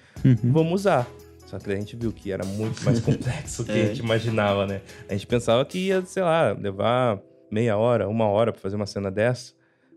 vamos usar. Só que a gente viu que era muito mais complexo do que a É. gente imaginava, né? A gente pensava que ia, sei lá, levar meia hora, uma hora pra fazer uma cena dessa.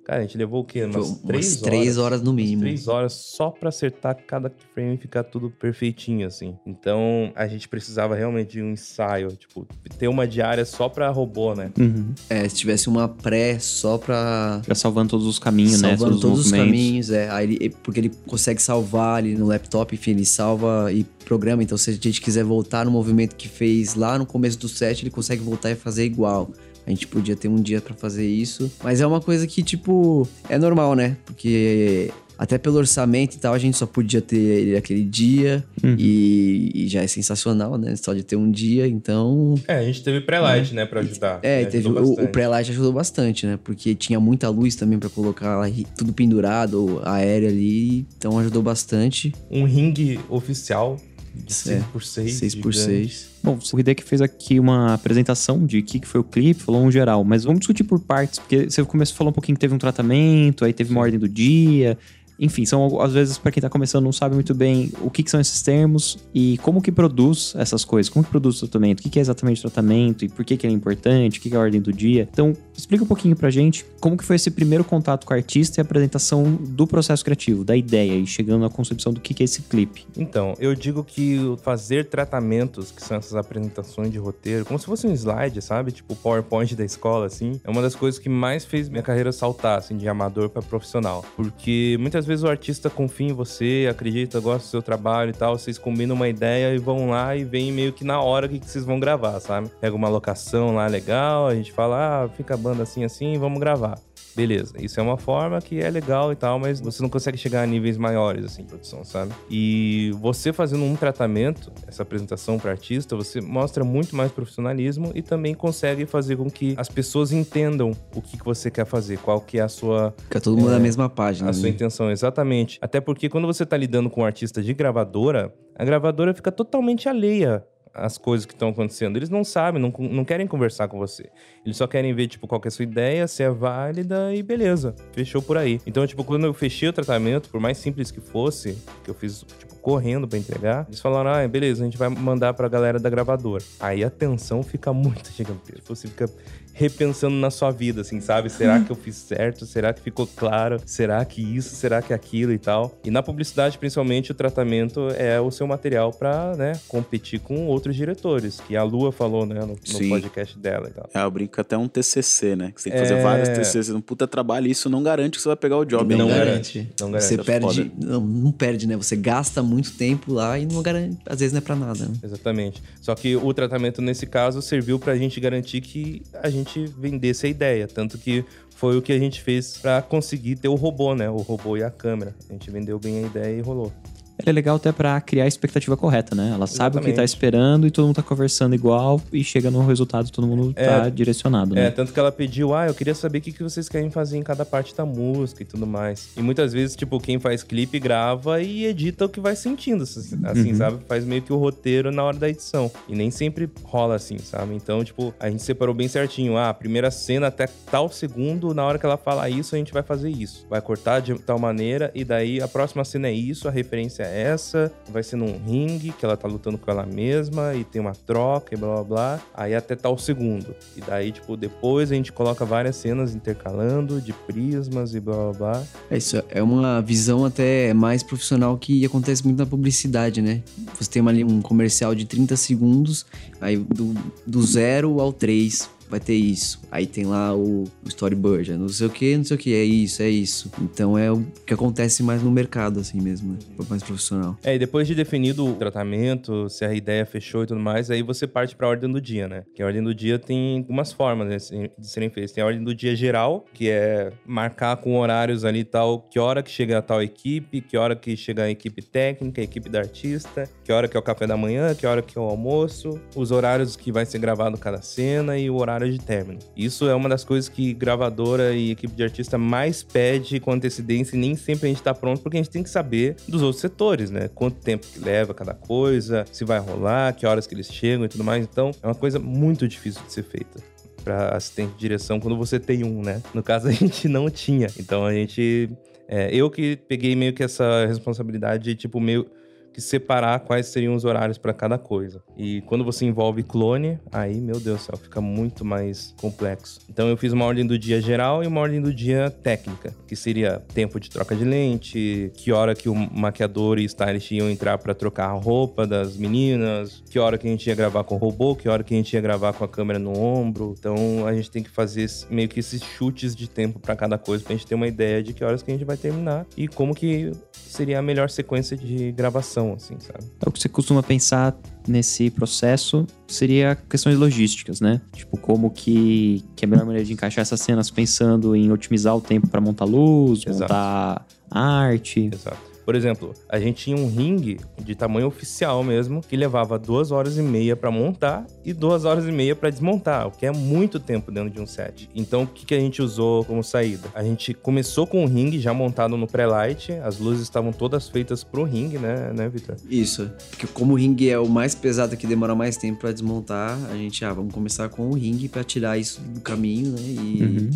Cara, a gente levou o quê? Umas umas três, três horas no Umas mínimo. Três horas só pra acertar cada frame e ficar tudo perfeitinho, assim. Então, a gente precisava realmente de um ensaio, tipo, ter uma diária só pra robô, né? Uhum. É, se tivesse uma pré só pra Já salvando todos os caminhos, né? salvando Todos, todos os caminhos, é. Aí ele, porque ele consegue salvar ali no laptop, enfim, ele salva e programa. Então, se a gente quiser voltar no movimento que fez lá no começo do set, ele consegue voltar e fazer igual. A gente podia ter um dia pra fazer isso. Mas é uma coisa que, tipo, é normal, né? Porque até pelo orçamento e tal, a gente só podia ter ele aquele dia. Uhum. E, e já é sensacional, né? Só de ter um dia, então. É, a gente teve pré-light, né, pra ajudar. É, né? teve, o, o pré-light ajudou bastante, né? Porque tinha muita luz também pra colocar lá, tudo pendurado, aéreo ali, então ajudou bastante. Um ringue oficial de É, 6x6. 6x6. Bom, o Hideki fez aqui uma apresentação de o que que foi o clipe, falou um geral, mas vamos discutir por partes, porque você começou a falar um pouquinho que teve um tratamento, aí teve uma ordem do dia, Enfim, são às vezes para quem tá começando não sabe muito bem o que, que, são esses termos e como que produz essas coisas, como que produz o tratamento, o que, que é exatamente o tratamento e por que, que ele é importante, o que, que é a ordem do dia. Então, explica um pouquinho pra gente como que foi esse primeiro contato com o artista e a apresentação do processo criativo, da ideia e chegando à concepção do que, que é esse clipe. Então, eu digo que fazer tratamentos, que são essas apresentações de roteiro, como se fosse um slide, sabe? Tipo o PowerPoint da escola, assim, é uma das coisas que mais fez minha carreira saltar, assim, de amador para profissional. Porque muitas vezes o artista confia em você, acredita, gosta do seu trabalho e tal, vocês combinam uma ideia e vão lá e vem meio que na hora que vocês vão gravar, sabe? Pega uma locação lá legal, a gente fala, ah, fica a banda assim, assim, vamos gravar. Beleza, isso é uma forma que é legal e tal, mas você não consegue chegar a níveis maiores, assim, produção, sabe? E você fazendo um tratamento, essa apresentação para artista, você mostra muito mais profissionalismo e também consegue fazer com que as pessoas entendam o que, que você quer fazer, qual que é a sua... Fica todo mundo é, na mesma página. A né? sua intenção, exatamente. Até porque quando você tá lidando com um artista de gravadora, a gravadora fica totalmente alheia as coisas que estão acontecendo. Eles não sabem, não, não querem conversar com você. Eles só querem ver, tipo, qual que é a sua ideia, se é válida e beleza. Fechou por aí. Então, tipo, quando eu fechei o tratamento, por mais simples que fosse, que eu fiz, tipo, correndo para entregar, eles falaram, ah, beleza, a gente vai mandar pra galera da gravadora. Aí a tensão fica muito gigantesca. Você fica repensando na sua vida, assim, sabe? Será que eu fiz certo? Será que ficou claro? Será que isso? Será que aquilo e tal? E na publicidade, principalmente, o tratamento é o seu material para, né, competir com outros diretores, que a Lua falou, né, no, no podcast dela e tal. É, eu brinco até um TCC, né? Que você tem que fazer é... vários TCCs, um puta trabalho, e isso não garante que você vai pegar o job. Não, não garante. garante. Não garante. Você perde, não, não, perde, né? Você gasta muito tempo lá e não garante, às vezes não é para nada. Né? Exatamente. Só que o tratamento nesse caso serviu pra gente garantir que a gente gente vendesse a ideia. Tanto que foi o que a gente fez para conseguir ter o robô, né? O robô e a câmera. A gente vendeu bem a ideia e rolou. Ele é legal até para criar a expectativa correta, né? Ela Exatamente. sabe o que tá esperando e todo mundo tá conversando igual e chega no resultado todo mundo é, tá direcionado, né? É, tanto que ela pediu, ah, eu queria saber o que, que vocês querem fazer em cada parte da música e tudo mais. E muitas vezes, tipo, quem faz clipe grava e edita o que vai sentindo, assim, assim uhum. sabe? Faz meio que o roteiro na hora da edição. E nem sempre rola assim, sabe? Então, tipo, a gente separou bem certinho. Ah, a primeira cena até tal segundo, na hora que ela fala isso, a gente vai fazer isso. Vai cortar de tal maneira e daí a próxima cena é isso, a referência é essa, vai ser num ringue, que ela tá lutando com ela mesma, e tem uma troca e blá blá blá. Aí até tal segundo. E daí, tipo, depois a gente coloca várias cenas intercalando de prismas e blá blá blá. É isso, é uma visão até mais profissional que acontece muito na publicidade, né? Você tem ali um comercial de 30 segundos, aí do, do zero ao 3 vai ter isso. Aí tem lá o, storyboard, não sei o que, não sei o que, é isso, é isso. Então é o que acontece mais no mercado, assim mesmo, né? mais profissional. É, e depois de definido o tratamento, se a ideia fechou e tudo mais, aí você parte pra ordem do dia, né? Que a ordem do dia tem algumas formas né, de serem feitas. Tem a ordem do dia geral, que é marcar com horários ali tal, que hora que chega a tal equipe, que hora que chega a equipe técnica, a equipe da artista, que hora que é o café da manhã, que hora que é o almoço, os horários que vai ser gravado cada cena e o horário horário de término. Isso é uma das coisas que gravadora e equipe de artista mais pede com antecedência e nem sempre a gente tá pronto, porque a gente tem que saber dos outros setores, né? Quanto tempo que leva cada coisa, se vai rolar, que horas que eles chegam e tudo mais. Então, é uma coisa muito difícil de ser feita para assistente de direção quando você tem um, né? No caso, a gente não tinha. Então, a gente... É, eu que peguei meio que essa responsabilidade de, tipo, meio que separar quais seriam os horários para cada coisa. E quando você envolve clone, aí, meu Deus do céu, fica muito mais complexo. Então eu fiz uma ordem do dia geral e uma ordem do dia técnica, que seria tempo de troca de lente, que hora que o maquiador e stylist iam entrar para trocar a roupa das meninas, que hora que a gente ia gravar com o robô, que hora que a gente ia gravar com a câmera no ombro. Então a gente tem que fazer meio que esses chutes de tempo para cada coisa pra gente ter uma ideia de que horas que a gente vai terminar e como que seria a melhor sequência de gravação, assim, sabe? É o que você costuma pensar nesse processo seria questões logísticas, né? Tipo, como que, que é a melhor maneira de encaixar essas cenas pensando em otimizar o tempo para montar luz, Exato. montar arte. Exato. Por exemplo, a gente tinha um ringue de tamanho oficial mesmo, que levava duas horas e meia para montar e duas horas e meia para desmontar, o que é muito tempo dentro de um set. Então, o que, que a gente usou como saída? A gente começou com o ringue já montado no pré-light, as luzes estavam todas feitas pro ringue, né, né, Victor? Isso. Porque como o ringue é o mais pesado que demora mais tempo para desmontar, a gente, ah, vamos começar com o ringue para tirar isso do caminho, né? E uhum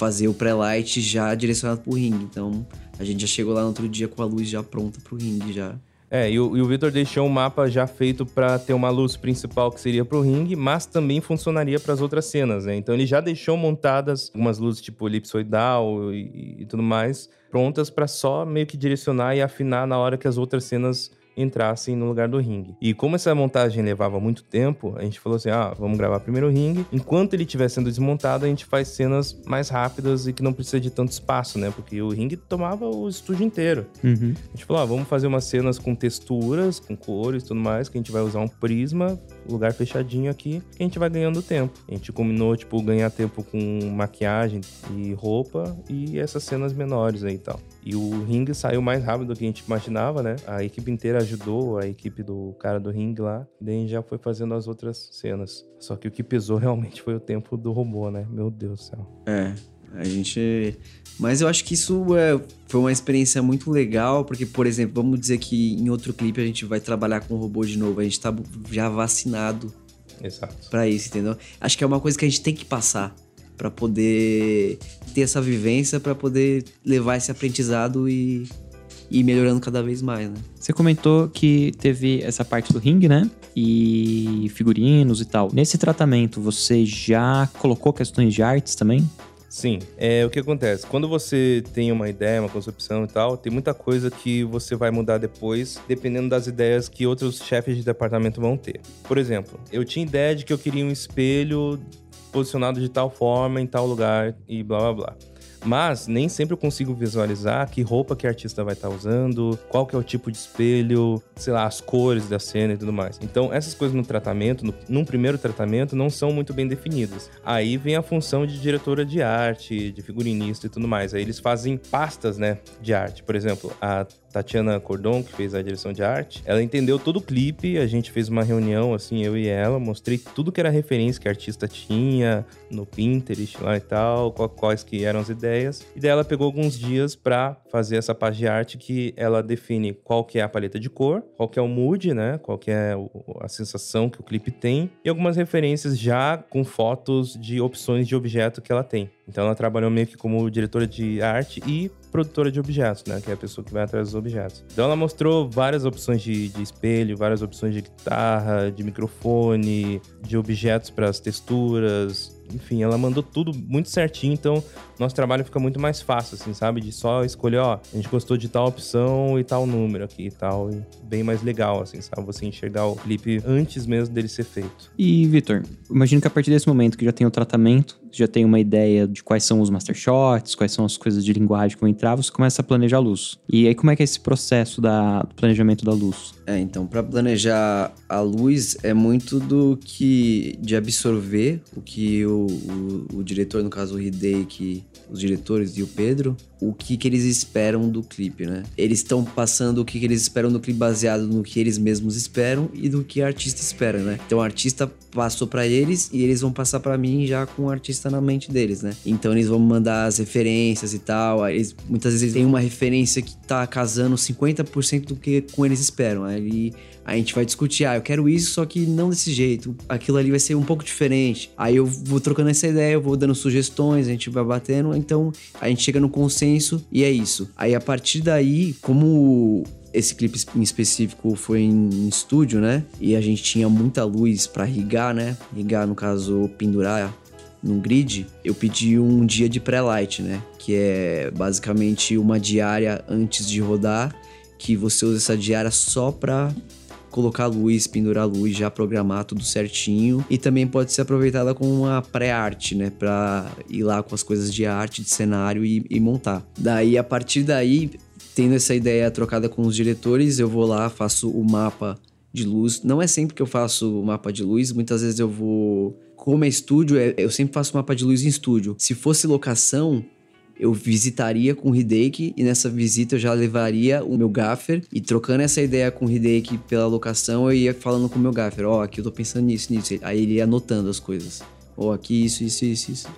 fazer o pré-light já direcionado pro ringue. Então a gente já chegou lá no outro dia com a luz já pronta pro ringue já. É, e o, e o Victor deixou um mapa já feito para ter uma luz principal que seria pro ringue, mas também funcionaria para as outras cenas, né? Então ele já deixou montadas algumas luzes tipo elipsoidal e, e tudo mais, prontas para só meio que direcionar e afinar na hora que as outras cenas entrassem no lugar do ringue. E como essa montagem levava muito tempo, a gente falou assim: ah, vamos gravar primeiro o ringue. Enquanto ele estiver sendo desmontado, a gente faz cenas mais rápidas e que não precisa de tanto espaço, né? Porque o ringue tomava o estúdio inteiro. Uhum. A gente falou: ah, vamos fazer umas cenas com texturas, com cores e tudo mais, que a gente vai usar um prisma, lugar fechadinho aqui, que a gente vai ganhando tempo. A gente combinou, tipo, ganhar tempo com maquiagem e roupa e essas cenas menores aí e tal. E o ringue saiu mais rápido do que a gente imaginava, né? A equipe inteira ajudou a equipe do cara do ringue lá. Daí a gente já foi fazendo as outras cenas. Só que o que pesou realmente foi o tempo do robô, né? Meu Deus do céu. É, a gente. Mas eu acho que isso é, foi uma experiência muito legal, porque, por exemplo, vamos dizer que em outro clipe a gente vai trabalhar com o robô de novo. A gente tá já vacinado Exato. pra isso, entendeu? Acho que é uma coisa que a gente tem que passar pra poder ter essa vivência, pra poder levar esse aprendizado e e ir melhorando cada vez mais, né? Você comentou que teve essa parte do ringue, né? E figurinos e tal. Nesse tratamento, você já colocou questões de artes também? Sim, é o que acontece. Quando você tem uma ideia, uma concepção e tal, tem muita coisa que você vai mudar depois, dependendo das ideias que outros chefes de departamento vão ter. Por exemplo, eu tinha ideia de que eu queria um espelho posicionado de tal forma em tal lugar e blá blá blá. Mas nem sempre eu consigo visualizar que roupa que artista vai estar usando, qual que é o tipo de espelho, sei lá, as cores da cena e tudo mais. Então, essas coisas no tratamento, no, num primeiro tratamento, não são muito bem definidas. Aí vem a função de diretora de arte, de figurinista e tudo mais. Aí eles fazem pastas, né, de arte. Por exemplo, a Tatiana Cordon, que fez a direção de arte, ela entendeu todo o clipe, a gente fez uma reunião, assim, eu e ela, mostrei tudo que era referência que a artista tinha no Pinterest lá e tal, quais que eram as ideias. E daí ela pegou alguns dias para fazer essa parte de arte que ela define qual que é a paleta de cor, qual que é o mood, né, qual que é a sensação que o clipe tem, e algumas referências já com fotos de opções de objeto que ela tem. Então ela trabalhou meio que como diretora de arte e produtora de objetos, né? Que é a pessoa que vai atrás dos objetos. Então ela mostrou várias opções de, de espelho, várias opções de guitarra, de microfone, de objetos para as texturas. Enfim, ela mandou tudo muito certinho, então nosso trabalho fica muito mais fácil, assim, sabe? De só escolher, ó, a gente gostou de tal opção e tal número aqui e tal. E bem mais legal, assim, sabe? Você enxergar o clipe antes mesmo dele ser feito. E, Vitor, imagino que a partir desse momento que já tem o tratamento, já tem uma ideia de quais são os master shots, quais são as coisas de linguagem que vão entrar, você começa a planejar a luz. E aí, como é que é esse processo da, do planejamento da luz? É, então, para planejar a luz é muito do que de absorver o que o, o, o diretor, no caso o Hidei, que os diretores e o Pedro, o que, que eles esperam do clipe, né? Eles estão passando o que, que eles esperam do clipe baseado no que eles mesmos esperam e do que o artista espera, né? Então o artista passou para eles e eles vão passar para mim já com o artista na mente deles, né? Então eles vão mandar as referências e tal. Eles, muitas vezes tem uma referência que tá casando 50% do que com eles esperam. Aí a gente vai discutir, ah, eu quero isso, só que não desse jeito. Aquilo ali vai ser um pouco diferente. Aí eu vou trocando essa ideia, eu vou dando sugestões, a gente vai batendo, então a gente chega no consenso e é isso. Aí a partir daí, como esse clipe em específico foi em estúdio, né? E a gente tinha muita luz para rigar, né? Rigar, no caso, pendurar num grid. Eu pedi um dia de pré-light, né? Que é basicamente uma diária antes de rodar, que você usa essa diária só pra colocar luz, pendurar luz, já programar tudo certinho. E também pode ser aproveitada como uma pré-arte, né? Pra ir lá com as coisas de arte, de cenário e, e montar. Daí, a partir daí, tendo essa ideia trocada com os diretores, eu vou lá, faço o mapa de luz. Não é sempre que eu faço o mapa de luz, muitas vezes eu vou. Como é estúdio, é, eu sempre faço mapa de luz em estúdio. Se fosse locação, eu visitaria com o Hideki e nessa visita eu já levaria o meu gaffer e trocando essa ideia com o Hideki pela locação, eu ia falando com o meu gaffer, ó, oh, aqui eu tô pensando nisso, nisso. Aí ele ia anotando as coisas. Ó, oh, aqui isso, isso, isso, isso.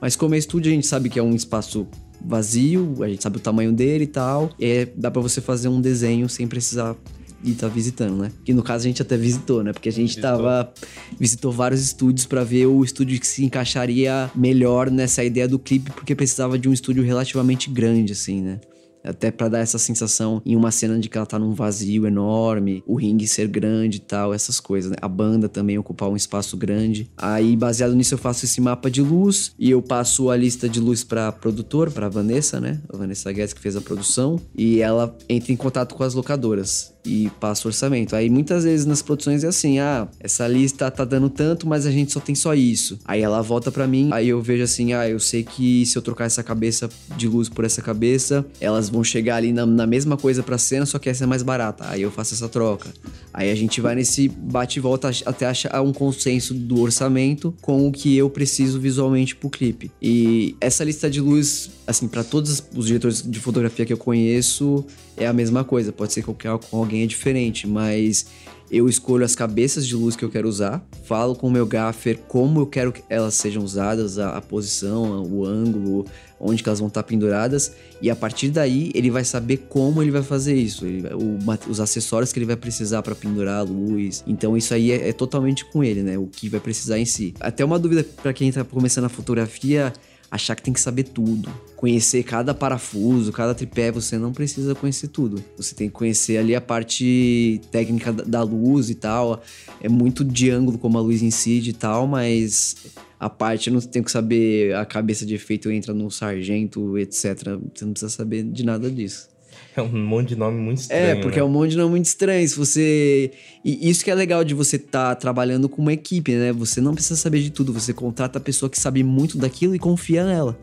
Mas como é estúdio, a gente sabe que é um espaço vazio, a gente sabe o tamanho dele e tal. E é, dá para você fazer um desenho sem precisar e tá visitando, né? Que no caso a gente até visitou, né? Porque a gente Visitou. tava. Visitou vários estúdios pra ver o estúdio que se encaixaria melhor nessa ideia do clipe, porque precisava de um estúdio relativamente grande, assim, né? Até pra dar essa sensação em uma cena de que ela tá num vazio enorme, o ringue ser grande e tal, essas coisas, né? A banda também ocupar um espaço grande. Aí, baseado nisso, eu faço esse mapa de luz e eu passo a lista de luz pra produtor, pra Vanessa, né? A Vanessa Guedes que fez a produção. E ela entra em contato com as locadoras e passa o orçamento. Aí muitas vezes nas produções é assim: ah, essa lista tá dando tanto, mas a gente só tem só isso. Aí ela volta pra mim, aí eu vejo assim: ah, eu sei que se eu trocar essa cabeça de luz por essa cabeça, elas vão chegar ali na, na mesma coisa pra cena, só que essa é mais barata. Aí eu faço essa troca. Aí a gente vai nesse bate e volta até achar um consenso do orçamento com o que eu preciso visualmente pro clipe. E essa lista de luz, assim, pra todos os diretores de fotografia que eu conheço, é a mesma coisa. Pode ser que com alguém é diferente, mas eu escolho as cabeças de luz que eu quero usar, falo com o meu gaffer como eu quero que elas sejam usadas, a, a posição, o ângulo, onde elas vão estar penduradas, e a partir daí ele vai saber como ele vai fazer isso, ele o os acessórios que ele vai precisar para pendurar a luz. Então isso aí é, é totalmente com ele, né? O que vai precisar em si. Até uma dúvida para quem tá começando a fotografia, achar que tem que saber tudo. Conhecer cada parafuso, cada tripé, você não precisa conhecer tudo. Você tem que conhecer ali a parte técnica da- luz e tal. É muito de ângulo como a luz incide e tal, mas a parte não tem que saber a cabeça de efeito entra no sargento, etc. Você não precisa saber de nada disso. É um monte de nome muito estranho. É, porque né? é um monte de nome muito estranho. Se você. E isso que é legal de você estar trabalhando com uma equipe, né? Você não precisa saber de tudo. Você contrata a pessoa que sabe muito daquilo e confia nela.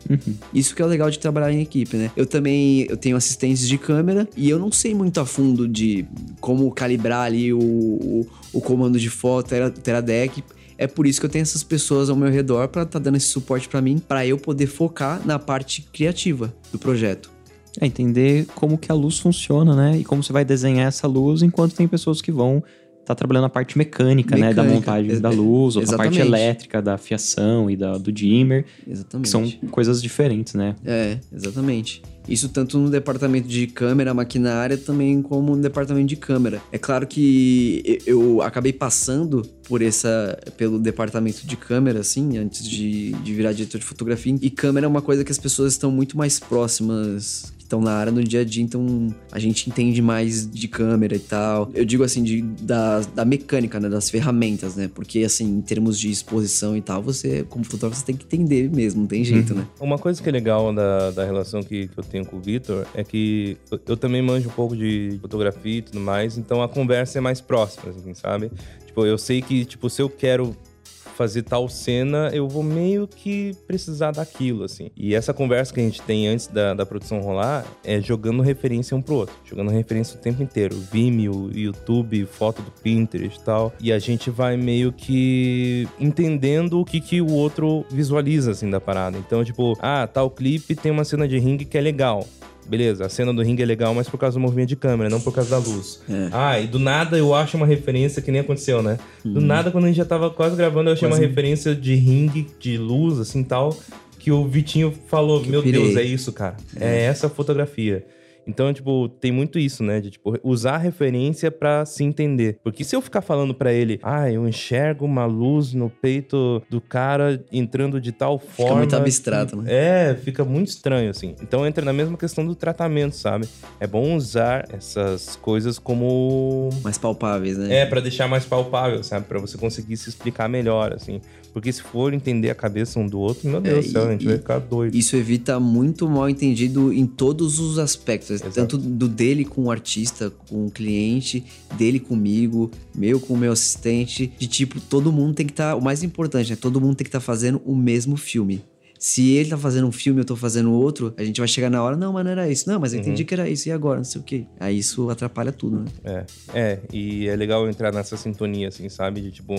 Isso que é o legal de trabalhar em equipe, né? Eu também eu tenho assistentes de câmera e eu não sei muito a fundo de como calibrar ali o, o, o comando de foto, Tera- Teradec. É por isso que eu tenho essas pessoas ao meu redor pra estar dando esse suporte pra mim, pra eu poder focar na parte criativa do projeto. É entender como que a luz funciona, né? E como você vai desenhar essa luz, enquanto tem pessoas que vão estar trabalhando a parte mecânica, né? Da Mecânica, montagem da luz, ou a parte elétrica, da fiação e da, do dimmer, Exatamente. que são coisas diferentes, né? É, exatamente. Isso tanto no departamento de câmera, maquinária, também como no departamento de câmera. É claro que eu acabei passando por essa pelo departamento de câmera, assim, antes de, de virar diretor de fotografia. E câmera é uma coisa que as pessoas estão muito mais próximas, estão na área no dia a dia, então a gente entende mais de câmera e tal. Eu digo assim, de, da, da mecânica, né? Das ferramentas, né? Porque, assim, em termos de exposição e tal, você, como fotógrafo, você tem que entender mesmo, não tem jeito, né? Uma coisa que é legal da, da relação que, que eu tenho com o Vitor é que eu, eu também manjo um pouco de fotografia e tudo mais, então a conversa é mais próxima, assim, sabe? Tipo, eu sei que, tipo, se eu quero fazer tal cena, eu vou meio que precisar daquilo, assim. E essa conversa que a gente tem antes da, da produção rolar é jogando referência um pro outro. Jogando referência o tempo inteiro. Vimeo, YouTube, foto do Pinterest e tal. E a gente vai meio que entendendo o que, que o outro visualiza, assim, da parada. Então, tipo, ah, tal clipe tem uma cena de ringue que é legal. Beleza, a cena do ringue é legal, mas por causa do movimento de câmera, não por causa da luz. É. Ah, e do nada eu acho uma referência que nem aconteceu, né? Do nada, quando a gente já tava quase gravando, eu achei Quase- uma referência de ringue, de luz, assim tal, que o Vitinho falou: Que eu Meu pirei." Deus, é isso, cara. É, essa fotografia. Então, tipo, tem muito isso, né? De, tipo, usar a referência pra se entender. Porque se eu ficar falando pra ele, ah, eu enxergo uma luz no peito do cara entrando de tal forma. muito abstrato, que- né? É, fica muito estranho, assim. Então entra na mesma questão do tratamento, sabe? É bom usar essas coisas como mais palpáveis, né? é, pra deixar mais palpável, sabe? Pra você conseguir se explicar melhor, assim. Porque se for entender a cabeça um do outro, meu Deus do céu, É, a gente vai ficar doido. Isso evita muito mal entendido em todos os aspectos, Exato. tanto do dele com o artista, com o cliente, dele comigo, meu com o meu assistente, de tipo, todo mundo tem que estar, o mais importante, né? Todo mundo tem que estar fazendo o mesmo filme. Se ele tá fazendo um filme e eu tô fazendo outro, a gente vai chegar na hora, não, mas não era isso. Não, mas eu Uhum. entendi que era isso, e agora? Não sei o quê. Aí isso atrapalha tudo, né? É, é, e é legal entrar nessa sintonia, assim, sabe? De, tipo,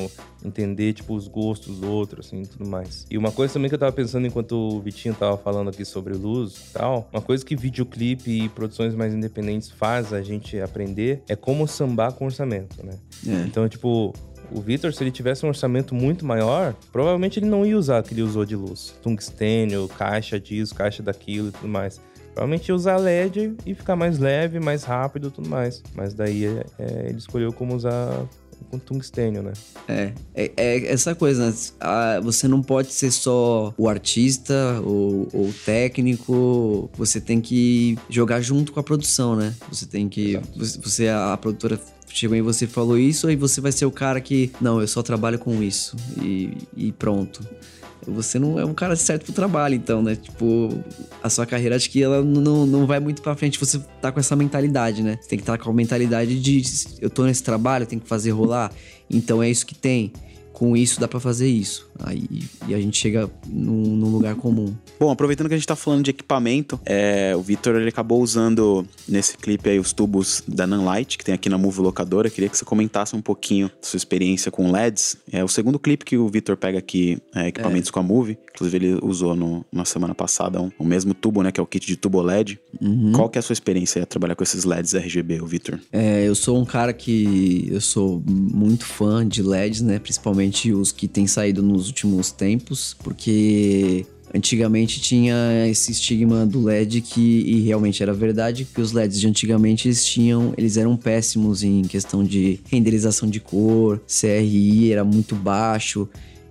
entender, tipo, os gostos do outro, assim, e tudo mais. E uma coisa também que eu tava pensando enquanto o Vitinho tava falando aqui sobre luz e tal, uma coisa que videoclipe e produções mais independentes faz a gente aprender é como sambar com orçamento, né? É. Então, tipo, o Vitor, se ele tivesse um orçamento muito maior, provavelmente ele não ia usar o que ele usou de luz. Tungstênio, caixa disso, caixa daquilo e tudo mais. Provavelmente usar LED e ficar mais leve, mais rápido e tudo mais. Mas daí é, é, ele escolheu como usar com tungstênio, né? É, é, é essa coisa, né? Ah, você não pode ser só o artista ou o técnico, você tem que jogar junto com a produção, né? Você tem que. Você, você, a, a produtora chegou e você falou isso, aí você vai ser o cara que. Não, eu só trabalho com isso. E, e pronto você não é um cara certo pro trabalho, então, né? Tipo, a sua carreira, acho que ela não, não vai muito pra frente você tá com essa mentalidade, né? Você tem que estar tá com a mentalidade de eu tô nesse trabalho, eu tenho que fazer rolar, então é isso que tem com isso dá para fazer isso. Aí e a gente chega num, num, lugar comum. Bom, aproveitando que a gente tá falando de equipamento, é, o Vitor ele acabou usando nesse clipe aí os tubos da Nanlite, que tem aqui na Move Locadora. Eu queria que você comentasse um pouquinho da sua experiência com LEDs. É o segundo clipe que o Vitor pega aqui, é, equipamentos é. com a Move. Inclusive, ele usou no, na semana passada um, o mesmo tubo, né? Que é o kit de tubo LED. Uhum. Qual que é a sua experiência a trabalhar com esses LEDs RGB, o Vitor? É, eu sou um cara que eu sou muito fã de LEDs, né? Principalmente os que têm saído nos últimos tempos, porque antigamente tinha esse estigma do LED que e realmente era verdade que os LEDs de antigamente eles tinham eles eram péssimos em questão de renderização de cor CRI era muito baixo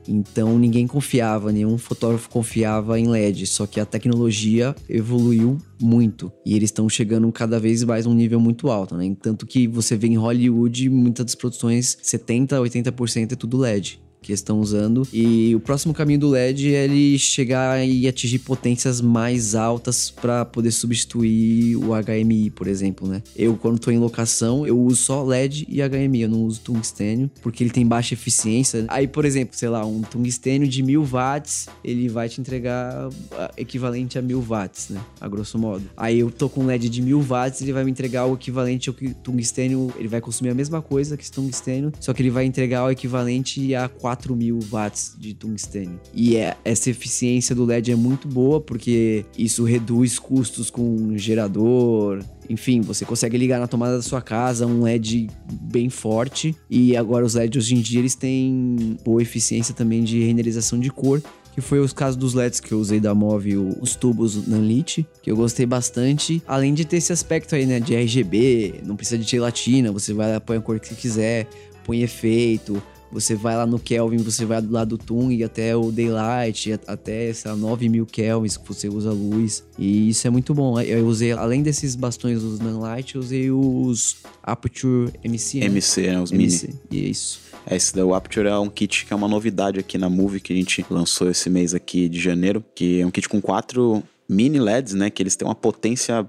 então ninguém confiava, nenhum fotógrafo confiava em LED. Só que a tecnologia evoluiu muito e eles estão chegando cada vez mais a um nível muito alto, né? Tanto que você vê em Hollywood muitas das produções 70, 80% é tudo LED que estão usando. E o próximo caminho do LED é ele chegar e atingir potências mais altas para poder substituir o HMI, por exemplo, né? Eu, quando estou em locação, eu uso só LED e HMI, eu não uso tungstênio, porque ele tem baixa eficiência. Aí, por exemplo, sei lá, um tungstênio de 1000 watts, ele vai te entregar equivalente a 1000 watts, né? A grosso modo. Aí eu tô com um LED de 1000 watts, ele vai me entregar o equivalente ao que tungstênio, ele vai consumir a mesma coisa que esse tungstênio, só que ele vai entregar o equivalente a 4 4000 watts de tungstênio. E é, essa eficiência do LED é muito boa porque isso reduz custos com gerador. Enfim, você consegue ligar na tomada da sua casa um LED bem forte. E agora os LEDs hoje em dia eles têm boa eficiência também de renderização de cor que foi os casos dos LEDs que eu usei da Move, os tubos Nanlite, que eu gostei bastante. Além de ter esse aspecto aí, né, de RGB, não precisa de gelatina, você vai lá, põe a cor que você quiser, põe efeito, você vai lá no Kelvin, você vai do lado do Tung até o Daylight, até, sei lá, 9 mil Kelvins que você usa luz. E isso é muito bom. Eu usei, além desses bastões dos Nanlite, eu usei os Aperture MC. MC, né? Os MC. mini. Isso. É, esse da Aperture é um kit que é uma novidade aqui na Move que a gente lançou esse mês aqui de janeiro, que é um kit com quatro mini LEDs, né? Que eles têm uma potência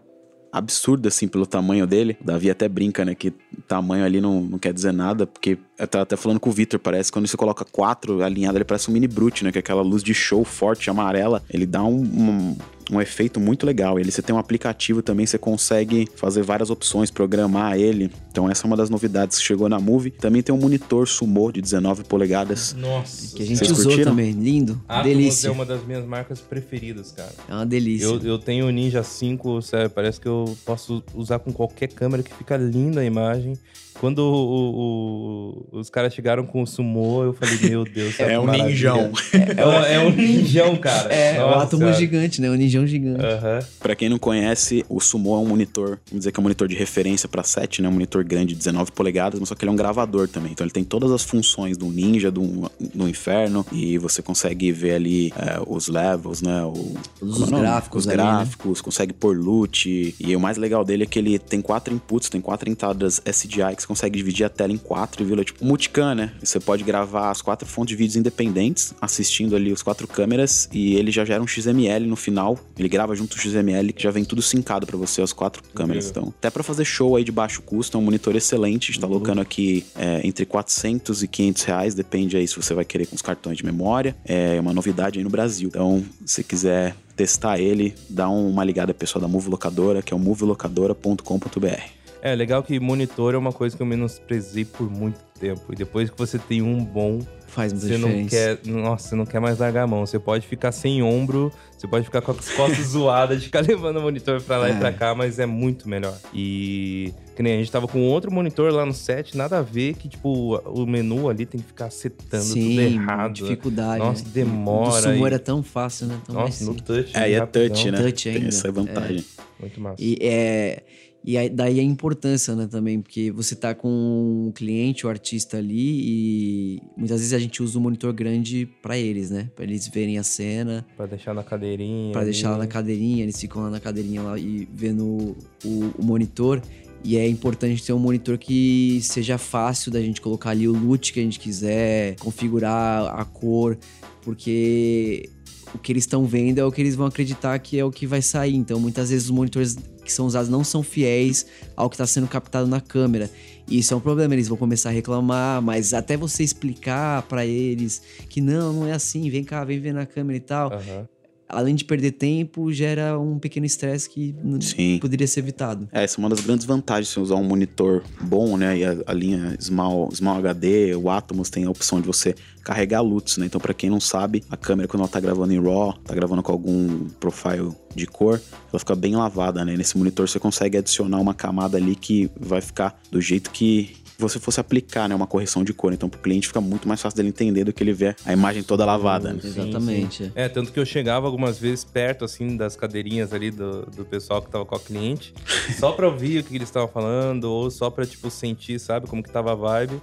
absurda, assim, pelo tamanho dele. O Davi até brinca, né, que tamanho ali não, não quer dizer nada, porque eu tava até falando com o Victor, parece quando você coloca quatro alinhado, ele parece um mini brute, né, que é aquela luz de show forte, amarela, ele dá um, um um efeito muito legal. Ele você tem um aplicativo também, você consegue fazer várias opções, programar ele. Então essa é uma das novidades que chegou na Move. Também tem um monitor Sumo de 19 polegadas. Nossa. Que a gente Vocês usou curtiram? também, lindo. A delícia. é uma das minhas marcas preferidas, cara. É uma delícia. Eu, eu tenho o Ninja 5, sério, parece que eu posso usar com qualquer câmera que fica linda a imagem. Quando o, o, os caras chegaram com o Sumo, eu falei, meu Deus, é um ninjão. É, é, um ninjão, cara. É, Nossa, o átomo gigante, né? Um ninjão gigante. Uhum. Pra quem não conhece, o Sumo é um monitor, vamos dizer que é um monitor de referência para 7, né? Um monitor grande de 19 polegadas, mas só que ele é um gravador também. Então ele tem todas as funções do ninja, do, do inferno, e você consegue ver ali é, os levels, né? O, Todos os gráficos, os ali, gráficos, né? consegue pôr loot. E o mais legal dele é que ele tem quatro inputs, tem quatro entradas SDI que você consegue dividir a tela em quatro e vê tipo multicam, né? Você pode gravar as quatro fontes de vídeos independentes, assistindo ali os quatro câmeras, e ele já gera um XML no final. Ele grava junto o XML, que já vem tudo sincado para você, as quatro câmeras. Então, até para fazer show aí de baixo custo, é um monitor excelente. A gente tá uhum. colocando aqui é, entre 400 e 500 reais, depende aí se você vai querer com os cartões de memória. É uma novidade aí no Brasil. Então, se quiser testar ele, dá uma ligada pessoal da Move Locadora, que é o movelocadora.com.br. É, legal que monitor é uma coisa que eu menosprezei por muito tempo. E depois que você tem um bom, Faz muita você não diferença. quer. Nossa, você não quer mais largar a mão. Você pode ficar sem ombro, você pode ficar com as costas zoadas de ficar levando o monitor pra lá É. e pra cá, mas é muito melhor. E. Que nem a gente tava com outro monitor lá no set, nada a ver que, tipo, o menu ali tem que ficar setando tudo Sim, errado. dificuldade. Nossa, né? demora O Sumo e- era tão fácil, né? Tão mais Nossa, no touch. É, e é touch, né? Touch Tem ainda. essa vantagem. Muito massa. E, é, e aí, daí a importância, né, também, porque você tá com o cliente, o artista ali, e muitas vezes a gente usa o monitor grande pra eles, né? Pra eles verem a cena, Pra deixar na cadeirinha. pra deixar lá na ali. cadeirinha, eles ficam lá na cadeirinha lá e vendo o- o monitor. E é importante ter um monitor que seja fácil da gente colocar ali o loot que a gente quiser, configurar a cor, porque o que eles estão vendo é o que eles vão acreditar que é o que vai sair. Então, muitas vezes os monitores que são usados não são fiéis ao que está sendo captado na câmera. E isso é um problema, eles vão começar a reclamar, mas até você explicar para eles que não, não é assim, vem cá, vem ver na câmera e tal. Aham. Além de perder tempo, gera um pequeno estresse que Sim. poderia ser evitado. É, essa é uma das grandes vantagens de você usar um monitor bom, né? E a, a linha Small, Small HD, o Atomos tem a opção de você carregar LUTs, né? Então, pra quem não sabe, a câmera, quando ela tá gravando em RAW, tá gravando com algum profile de cor, ela fica bem lavada, né? Nesse monitor você consegue adicionar uma camada ali que vai ficar do jeito que você fosse aplicar, né? Uma correção de cor. Então, pro cliente fica muito mais fácil dele entender do que ele ver a imagem toda lavada, né? Sim, Exatamente. É, tanto que eu chegava algumas vezes perto, assim, das cadeirinhas ali do, do pessoal que tava com a cliente, só pra ouvir o que eles estavam falando, ou só pra, tipo, sentir, sabe, como que tava a vibe.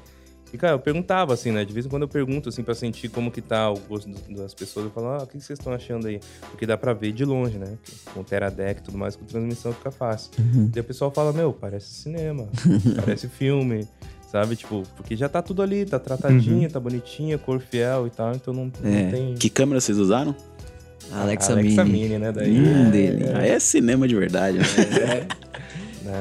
E, cara, eu perguntava, assim, né? De vez em quando eu pergunto, assim, pra sentir como que tá o gosto das pessoas. Eu falo, ah, o que vocês estão achando aí? Porque dá pra ver de longe, né? Com Teradec e tudo mais, com transmissão fica fácil. Uhum. E o pessoal fala, meu, parece cinema, parece filme, sabe? Tipo, porque já tá tudo ali, tá tratadinho, tá bonitinha, cor fiel e tal, então não, não É. tem... Que câmera vocês usaram? Alexa, Alexa Mini. Mini, né? Daí Hum, dele. Aí é cinema de verdade, né? é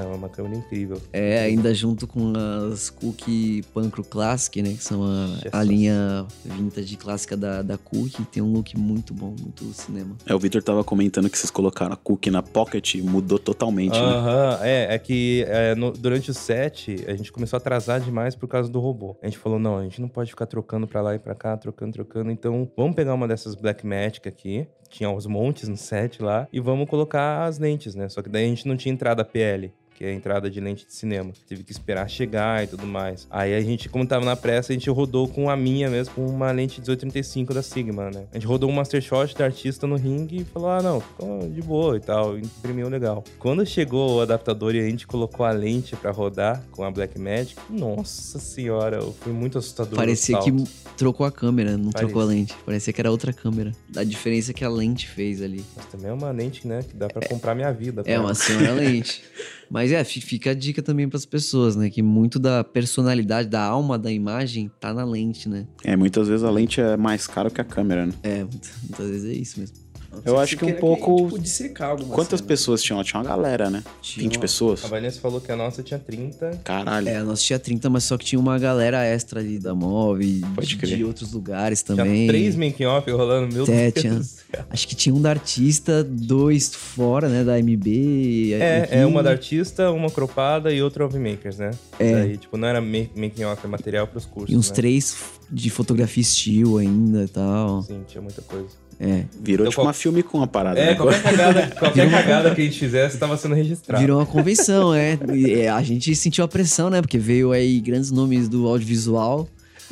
uma câmera incrível. É, ainda junto com as Cookie Pancro Classic, né? Que são a, a linha vintage clássica da, da Cookie. Tem um look muito bom, muito cinema. É, o Victor tava comentando que vocês colocaram a cookie na pocket e mudou totalmente, né? Aham, é, é que é, no- durante o set a gente começou a atrasar demais por causa do robô. A gente falou, não, a gente não pode ficar trocando pra lá e pra cá, trocando, trocando. Então, vamos pegar uma dessas Blackmagic aqui, tinha uns montes no set lá, e vamos colocar as lentes, né? Só que daí a gente não tinha entrada PL. Que é a entrada de lente de cinema. Teve que esperar chegar e tudo mais. Aí a gente, como tava na pressa, a gente rodou com a minha mesmo, com uma lente 1835 da Sigma, né? A gente rodou um Master Shot da artista no ringue e falou: ah, não, ficou de boa e tal. Imprimiu legal. Quando chegou o adaptador e a gente colocou a lente pra rodar com a Blackmagic, nossa senhora, foi muito assustador. Parecia que trocou a câmera, não Parecia. trocou a lente. Parecia que era outra câmera. A diferença que a lente fez ali. Mas também é uma lente, né? Que dá pra comprar minha vida. É uma senhora lente. Mas é, fi- fica a dica também pras pessoas, né? Que muito da personalidade, da alma da imagem tá na lente, né? É, muitas vezes a lente é mais cara que a câmera, né? É, muitas vezes é isso mesmo. Eu acho que um pouco- Tipo, dissecar alguma Quantas cena. pessoas tinham? Tinha uma galera, né? Tinha 20 uma- pessoas? A Vanessa falou que a nossa tinha 30. Caralho. É, nós tinha 30, mas só que tinha uma galera extra ali da MOV, Pode de, crer. de outros lugares Tinha também. três making-off rolando, meu É, Deus. tinha- do céu. Acho que tinha um da artista, dois fora, né, da MB. É, aqui. é uma da artista, uma cropada e outra of makers, né? É. Daí, tipo, não era ma- making off, é material pros cursos. E uns né? três de fotografia estilo ainda e tal. Sim, tinha muita coisa. É. Virou Então, tipo qual- uma filme com uma parada, É, né? qualquer cagada, qualquer cagada que a gente fizesse tava sendo registrado. Virou uma convenção, é. E, é, A gente sentiu a pressão, né? Porque veio aí grandes nomes do audiovisual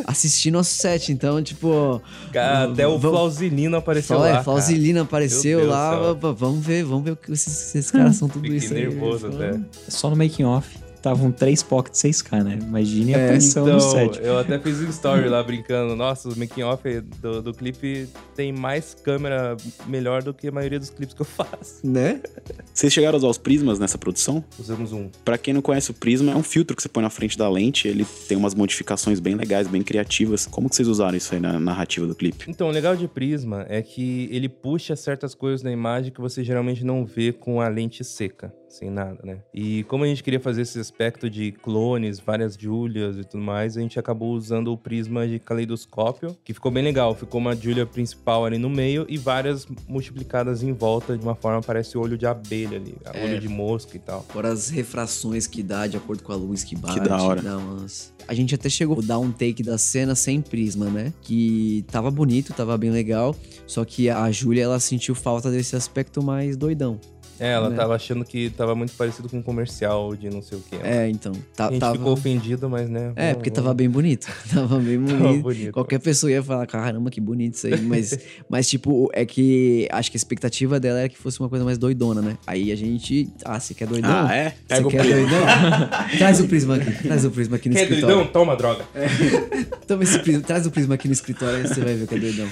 assistir nosso set. Então, tipo. Até o vamos- Flausilino apareceu Fala, lá. é, Flausilina apareceu lá. Vamos ver, vamos ver o que esses, esses caras são tudo Fiquei isso aí. nervoso até. Vamos- Só no making off estavam três pocket 6K, né? Imagine a É, pressão Então, no set. eu até fiz um story lá brincando. Nossa, o making off do, do clipe tem mais câmera melhor do que a maioria dos clipes que eu faço. Né? Vocês chegaram a usar os prismas nessa produção? Usamos um. Pra quem não conhece o prisma, é um filtro que você põe na frente da lente. Ele tem umas modificações bem legais, bem criativas. Como que vocês usaram isso aí na narrativa do clipe? Então, o legal de Prisma é que ele puxa certas coisas na imagem que você geralmente não vê com a lente seca. Sem nada, né? E como a gente queria fazer esse aspecto de clones, várias Julias e tudo mais, a gente acabou usando o prisma de caleidoscópio, que ficou bem legal. Ficou uma Julia principal ali no meio e várias multiplicadas em volta de uma forma parece olho de abelha ali, É. olho de mosca e tal. Fora as refrações que dá de acordo com a luz que bate. da hora. dá umas- A gente até chegou a dar um take da cena sem prisma, né? Que tava bonito, tava bem legal. Só que a Júlia, ela sentiu falta desse aspecto mais doidão. É, ela Né? tava achando que tava muito parecido com um comercial de não sei o quê. É, então. Tá, a gente tava... ficou ofendido, mas né. É, vamos- porque tava bem bonito. Tava bem Tava bonito. bonito. Qualquer pessoa ia falar, caramba, que bonito isso aí. Mas, mas, tipo, é que acho que a expectativa dela era que fosse uma coisa mais doidona, né? Aí a gente. Ah, você quer doidão? Ah, é? Você o quer prisma. doidão? Traz o prisma aqui. Traz o prisma aqui no Quer escritório. doidão? Toma droga. Toma esse prisma, traz o prisma aqui no escritório aí você vai ver que é doidão.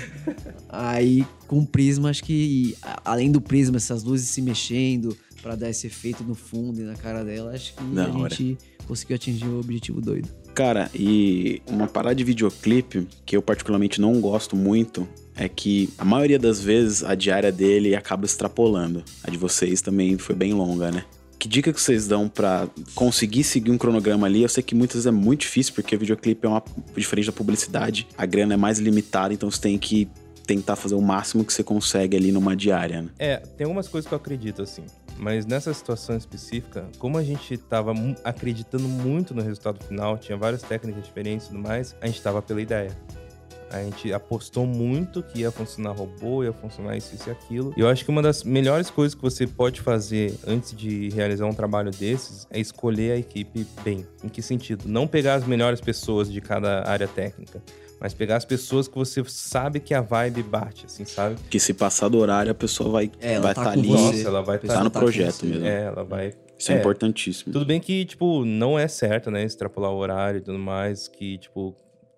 Aí, com prisma, acho que além do prisma, essas luzes se mexendo pra dar esse efeito no fundo e na cara dela, acho que a hora. gente conseguiu atingir o objetivo doido. Cara, e uma parada de videoclipe que eu particularmente não gosto muito é que a maioria das vezes a diária dele acaba extrapolando. A de vocês também foi bem longa, né? Que dica que vocês dão pra conseguir seguir um cronograma ali? Eu sei que muitas vezes é muito difícil, porque o videoclipe é uma diferente da publicidade, a grana é mais limitada, então você tem que tentar fazer o máximo que você consegue ali numa diária, né? É, tem algumas coisas que eu acredito, assim. Mas nessa situação específica, como a gente tava mu- acreditando muito no resultado final, tinha várias técnicas diferentes e tudo mais, a gente tava pela ideia. A gente apostou muito que ia funcionar robô, ia funcionar isso, isso e aquilo. E eu acho que uma das melhores coisas que você pode fazer antes de realizar um trabalho desses é escolher a equipe bem. Em que sentido? Não pegar as melhores pessoas de cada área técnica, mas pegar as pessoas que você sabe que a vibe bate, assim, sabe? Que se passar do horário, a pessoa vai estar É, ela tá tá ali. Nossa, ela vai A pessoa Tá no tá projeto mesmo. É, ela vai. Isso é, É. importantíssimo. Tudo bem que, tipo, não é certo, né? Extrapolar o horário e tudo mais, que, tipo,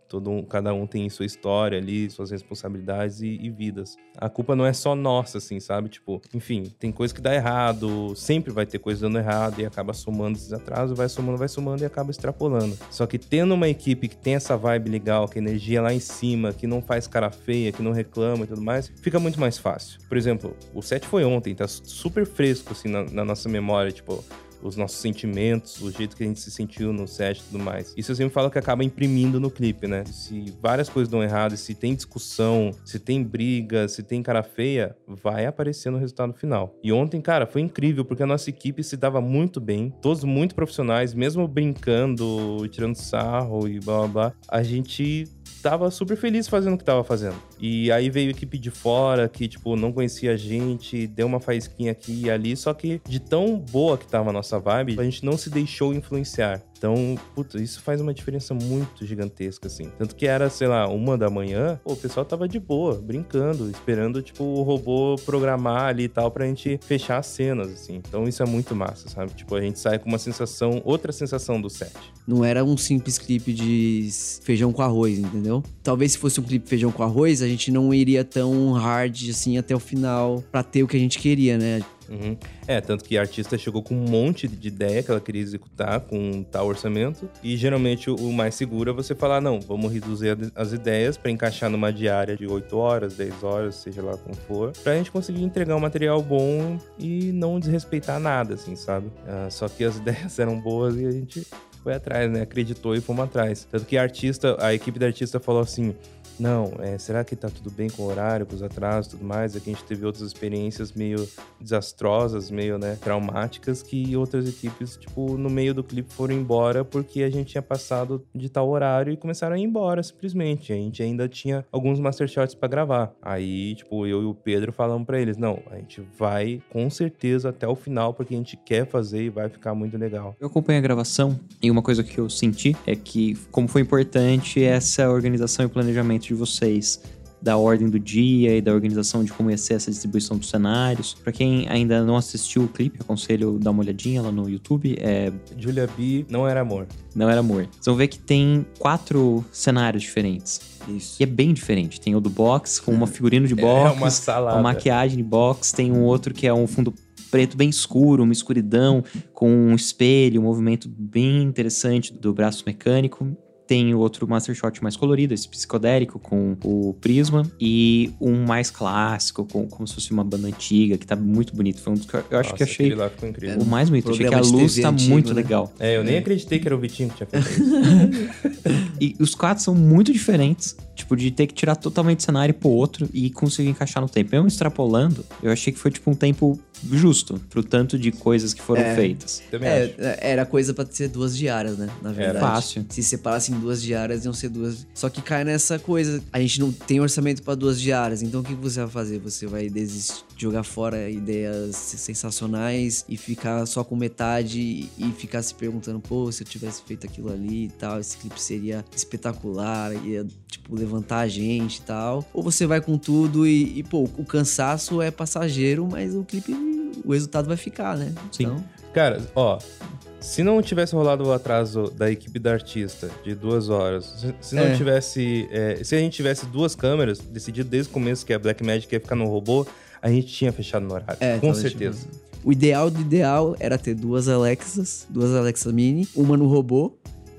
todo um, cada um tem sua história ali, suas responsabilidades e, e vidas. A culpa não é só nossa, assim, sabe? Tipo, enfim, tem coisa que dá errado, sempre vai ter coisa dando errado e acaba somando esses atrasos, vai somando, vai somando e acaba extrapolando. Só que tendo uma equipe que tem essa vibe legal, que a energia é lá em cima, que não faz cara feia, que não reclama e tudo mais, fica muito mais fácil. Por exemplo, o set foi ontem, tá super fresco, assim, na, na nossa memória, tipo os nossos sentimentos, o jeito que a gente se sentiu no set e tudo mais. Isso eu sempre falo que acaba imprimindo no clipe, né? Se várias coisas dão errado, se tem discussão, se tem briga, se tem cara feia, vai aparecer no resultado final. E ontem, cara, foi incrível, porque a nossa equipe se dava muito bem, todos muito profissionais, mesmo brincando, tirando sarro e blá blá blá. A gente tava super feliz fazendo o que tava fazendo. E aí veio equipe de fora que, tipo, não conhecia a gente, deu uma faísquinha aqui e ali, só que de tão boa que tava a nossa vibe, a gente não se deixou influenciar. Então, puta, isso faz uma diferença muito gigantesca, assim. Tanto que era, sei lá, uma da manhã, pô, o pessoal tava de boa, brincando, esperando, tipo, o robô programar ali e tal pra gente fechar as cenas, assim. Então isso é muito massa, sabe? Tipo, a gente sai com uma sensação, outra sensação do set. Não era um simples clipe de feijão com arroz, entendeu? Talvez se fosse um clipe feijão com arroz, a gente não iria tão hard assim até o final pra ter o que a gente queria, né? Uhum. É, tanto que a artista chegou com um monte de ideia que ela queria executar com tal orçamento. E geralmente o mais seguro é você falar: não, vamos reduzir as ideias pra encaixar numa diária de 8 horas, 10 horas, seja lá como for, pra gente conseguir entregar um material bom e não desrespeitar nada, assim, sabe? Ah, só que as ideias eram boas e a gente foi atrás, né? Acreditou e fomos atrás. Tanto que a artista, a equipe da artista falou assim. Não, é, será que tá tudo bem com o horário, com os atrasos e tudo mais? É que a gente teve outras experiências meio desastrosas, meio, né, traumáticas, que outras equipes, tipo, no meio do clipe foram embora porque a gente tinha passado de tal horário e começaram a ir embora, simplesmente. A gente ainda tinha alguns mastershots pra gravar. Aí, tipo, eu e o Pedro falamos pra eles, não, a gente vai com certeza até o final porque a gente quer fazer e vai ficar muito legal. Eu acompanho a gravação e uma coisa que eu senti é que, como foi importante essa organização e planejamento de vocês, da ordem do dia e da organização de como ia ser essa distribuição dos cenários. Pra quem ainda não assistiu o clipe, aconselho dar uma olhadinha lá no YouTube. É, Julia B não era amor. não era amor. Vocês vão ver que tem quatro cenários diferentes. Isso. E é bem diferente. Tem o do box, com uma figurino de box, é uma salada. uma maquiagem de box. Tem um outro que é um fundo preto bem escuro, uma escuridão, com um espelho, um movimento bem interessante do braço mecânico. Tem o outro Master Shot mais colorido, esse psicodélico com o prisma, e um mais clássico, com, como se fosse uma banda antiga, que tá muito bonito. Foi um dos que eu, eu acho Nossa, que achei lá ficou incrível. o mais bonito. Achei que a luz tá antigo, muito né? legal. É, eu nem acreditei que era o Vitinho que tinha feito isso. E os quadros são muito diferentes, tipo, de ter que tirar totalmente o cenário pro outro e conseguir encaixar no tempo. Eu extrapolando, eu achei que foi, tipo, um tempo justo pro tanto de coisas que foram É. feitas. Também acho. É, era coisa pra ser duas diárias, né? Na verdade. Fácil. Se separassem duas diárias, iam ser duas. Só que cai nessa coisa. A gente não tem orçamento pra duas diárias. Então o que você vai fazer? Você vai desistir, jogar fora ideias sensacionais e ficar só com metade e ficar se perguntando, pô, se eu tivesse feito aquilo ali e tal, esse clipe seria espetacular, ia, tipo, levantar a gente e tal. Ou você vai com tudo e, e, pô, o cansaço é passageiro, mas o clipe, o resultado vai ficar, né? Sim. Então, Cara, ó, se não tivesse rolado o atraso da equipe da artista de duas horas, se, não É. tivesse. é, se a gente tivesse duas câmeras, decidido desde o começo que a Black Magic ia ficar no robô, a gente tinha fechado no horário. É, com talvez certeza. O ideal do ideal era ter duas Alexas, duas Alexa Mini, uma no robô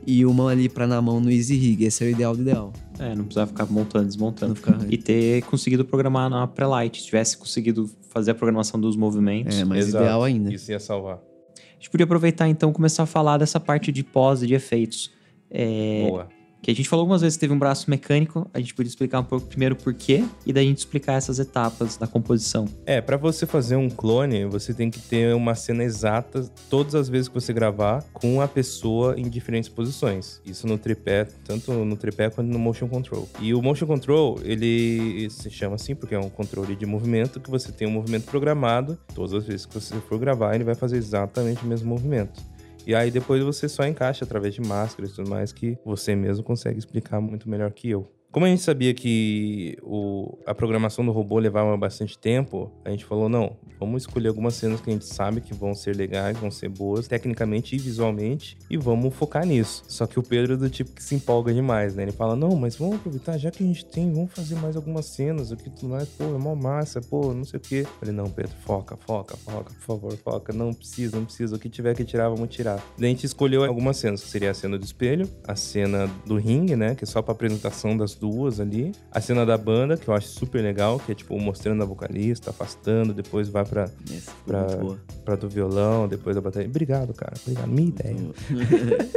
e uma ali pra na mão no Easy Rig. Esse é o ideal do ideal. É, não precisava ficar montando, desmontando. Não ficar- E ter conseguido programar na pré-light. Se tivesse conseguido fazer a programação dos movimentos. É, mas Exato. ideal ainda. Isso ia salvar. A gente podia aproveitar então e começar a falar dessa parte de pós e de efeitos. É, Boa. Que a gente falou algumas vezes que teve um braço mecânico, a gente podia explicar um pouco primeiro por quê, e daí a gente explicar essas etapas da composição. É, pra você fazer um clone, você tem que ter uma cena exata todas as vezes que você gravar com a pessoa em diferentes posições. Isso no tripé, tanto no tripé quanto no motion control. E o motion control, ele se chama assim porque é um controle de movimento que você tem um movimento programado. Todas as vezes que você for gravar, ele vai fazer exatamente o mesmo movimento. E aí depois você só encaixa através de máscaras e tudo mais que você mesmo consegue explicar muito melhor que eu. Como a gente sabia que o- a programação do robô levava bastante tempo, a gente falou, não, vamos escolher algumas cenas que a gente sabe que vão ser legais, vão ser boas, tecnicamente e visualmente, e vamos focar nisso. Só que o Pedro é do tipo que se empolga demais, né? Ele fala, não, mas vamos aproveitar, já que a gente tem, vamos fazer mais algumas cenas aqui, tudo mais, pô, é mó massa, pô, não sei o quê. Eu falei, não, Pedro, foca, foca, foca, por favor, foca, não precisa, não precisa, o que tiver que tirar, vamos tirar. Daí a gente escolheu algumas cenas, que seria a cena do espelho, a cena do ringue, né, que é só pra apresentação das duas ali, a cena da banda, que eu acho super legal, que é tipo mostrando a vocalista, afastando, depois vai pra, Pra- pra do violão, depois da bateria. Obrigado, cara, obrigado, minha ideia.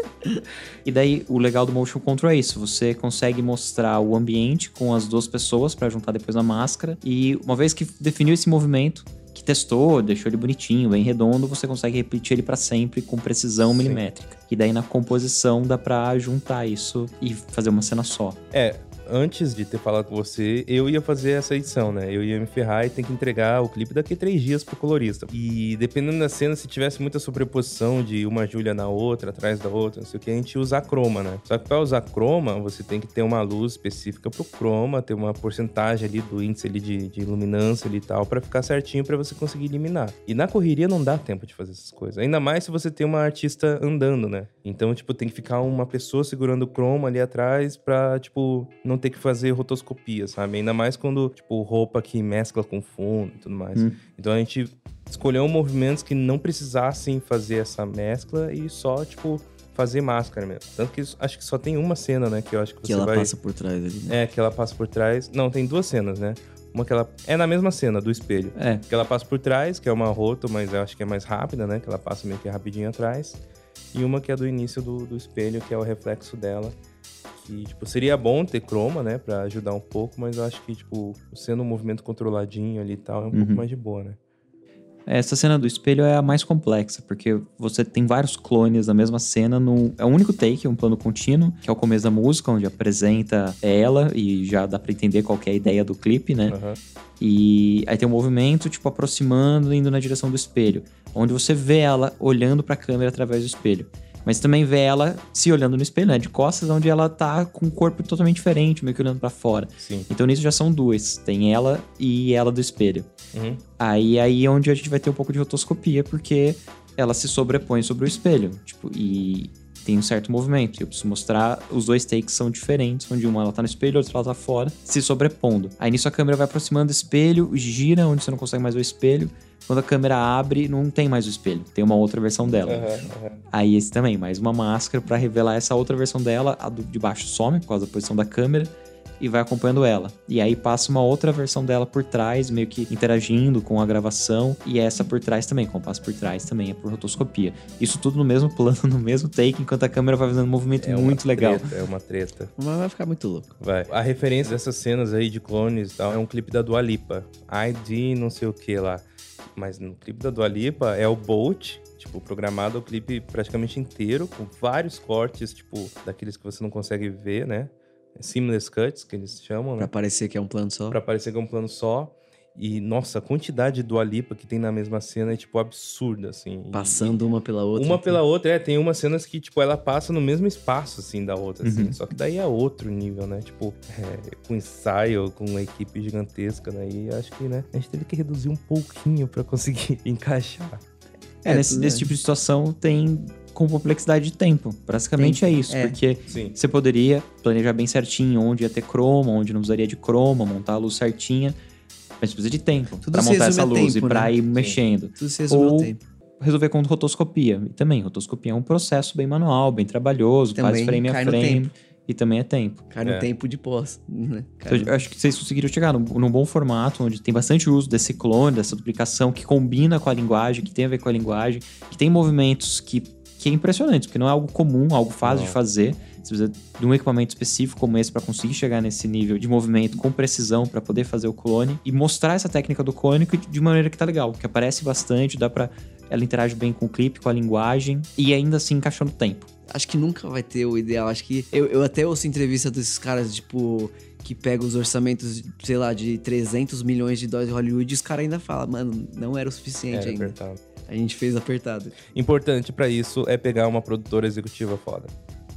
E daí o legal do motion control é isso, você consegue mostrar o ambiente com as duas pessoas pra juntar depois na máscara e uma vez que definiu esse movimento, que testou, deixou ele bonitinho, bem redondo, você consegue repetir ele pra sempre com precisão Sim. milimétrica. E daí na composição dá pra juntar isso e fazer uma cena só. É, antes de ter falado com você, eu ia fazer essa edição, né? Eu ia me ferrar e ter que entregar o clipe daqui a três dias pro colorista. E dependendo da cena, se tivesse muita sobreposição de uma Júlia na outra, atrás da outra, não sei o que, a gente usa croma, né? Só que pra usar croma, você tem que ter uma luz específica pro croma, ter uma porcentagem ali do índice ali de, de luminância ali e tal, pra ficar certinho pra você conseguir eliminar. E na correria não dá tempo de fazer essas coisas. Ainda mais se você tem uma artista andando, né? Então, tipo, tem que ficar uma pessoa segurando o croma ali atrás pra, tipo, não ter que fazer rotoscopia, sabe? Ainda mais quando, tipo, roupa que mescla com fundo e tudo mais. Hum. Então a gente escolheu movimentos que não precisassem fazer essa mescla e só, tipo, fazer máscara mesmo. Tanto que acho que só tem uma cena, né? Que eu acho que Que você ela vai. passa por trás ali, né? É, que ela passa por trás. Não, tem duas cenas, né? Uma que ela. É na mesma cena, do espelho. É, Que ela passa por trás, que é uma roto, mas eu acho que é mais rápida, né? Que ela passa meio que rapidinho atrás. E uma que é do início do, do espelho, que é o reflexo dela. Que, tipo, seria bom ter croma, né? Pra ajudar um pouco, mas eu acho que, tipo, sendo um movimento controladinho ali e tal, é um pouco Uhum. mais de boa, né? essa cena do espelho é a mais complexa, porque você tem vários clones da mesma cena no. É um único take, um plano contínuo, que é o começo da música, onde apresenta ela e já dá pra entender qual é a ideia do clipe, né? Aham. E aí tem um movimento, tipo, aproximando, indo na direção do espelho. Onde você vê ela olhando pra câmera através do espelho. Mas também vê ela se olhando no espelho, né? De costas, onde ela tá com um corpo totalmente diferente, meio que olhando pra fora. Sim. Então nisso já são duas. Tem ela e ela do espelho. Uhum. Aí aí é onde a gente vai ter um pouco de rotoscopia, porque ela se sobrepõe sobre o espelho. Tipo, e tem um certo movimento. Eu preciso mostrar os dois takes são diferentes, onde uma ela tá no espelho, outra ela tá fora, se sobrepondo. Aí nisso a câmera vai aproximando do espelho, gira onde você não consegue mais ver o espelho. Quando a câmera abre, não tem mais o espelho, tem uma outra versão dela. Aham, aham. Aí esse também, mais uma máscara pra revelar essa outra versão dela, a do de baixo some por causa da posição da câmera e vai acompanhando ela. E aí passa uma outra versão dela por trás, meio que interagindo com a gravação, e essa por trás também, como passa por trás também é por rotoscopia. Isso tudo no mesmo plano, no mesmo take, enquanto a câmera vai fazendo um movimento É uma muito legal. treta, é uma treta. Mas vai ficar muito louco. Vai. A referência dessas cenas aí de clones e tal é um clipe da Dua Lipa. ID não sei o que lá. Mas no clipe da Dua Lipa é o Bolt, tipo, programado o clipe praticamente inteiro, com vários cortes, tipo, daqueles que você não consegue ver, né? Seamless cuts, que eles chamam, Pra né? parecer que é um plano só. Pra parecer que é um plano só. E, nossa, a quantidade de Dua Lipa que tem na mesma cena é, tipo, absurda, assim. E- Passando uma pela outra. uma pela outra, é, tem umas cenas que, tipo, ela passa no mesmo espaço, assim, da outra, assim. Uhum. Só que daí é outro nível, né? Tipo, é, com ensaio, com uma equipe gigantesca, daí acho que, né? A gente teve que reduzir um pouquinho pra conseguir encaixar. É, É, nesse, nesse tipo de situação tem com complexidade de tempo. Basicamente é isso, É. porque Sim. você poderia planejar bem certinho onde ia ter croma, onde não precisaria de croma, montar a luz certinha, mas precisa de tempo Tudo pra se montar essa luz tempo, e pra né? ir Sim. mexendo. Tudo se resume Ou- tempo. Resolver com rotoscopia. E também, rotoscopia é um processo bem manual, bem trabalhoso, Também faz frame a frame. E também é tempo. Cai no É. tempo de pós. Né? Então, eu acho que vocês conseguiram chegar num, num bom formato, onde tem bastante uso desse clone, dessa duplicação, que combina com a linguagem, que tem a ver com a linguagem, que tem movimentos que, que é impressionante, porque não é algo comum, algo fácil Não. de fazer. Você precisa de um equipamento específico como esse para conseguir chegar nesse nível de movimento com precisão para poder fazer o clone e mostrar essa técnica do clone que- de maneira que tá legal, que aparece bastante, dá para ela interage bem com o clipe, com a linguagem e ainda assim encaixou no tempo. Acho que nunca vai ter o ideal. Acho que. Eu, eu até ouço entrevista desses caras, tipo. Que pega os orçamentos, sei lá, de 300 milhões de dólares de Hollywood e os caras ainda falam, mano, não era o suficiente É, ainda. apertado. A gente fez apertado. Importante pra isso é pegar uma produtora executiva foda.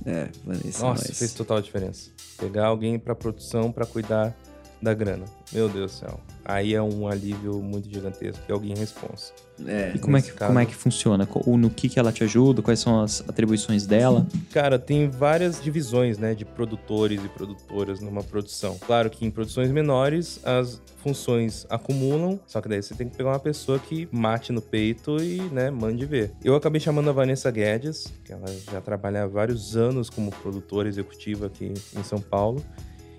É, Vanessa. Nossa, nós. fez total diferença. Pegar alguém pra produção pra cuidar da grana. Meu Deus do céu. Aí é um alívio muito gigantesco, que é alguém responsa. É. E como é, que, caso- como é que funciona? No que, que ela te ajuda? Quais são as atribuições dela? Cara, tem várias divisões, né, de produtores e produtoras numa produção. Claro que em produções menores as funções acumulam, só que daí você tem que pegar uma pessoa que mate no peito e, né, mande ver. Eu acabei chamando a Vanessa Guedes, que ela já trabalha há vários anos como produtora executiva aqui em São Paulo,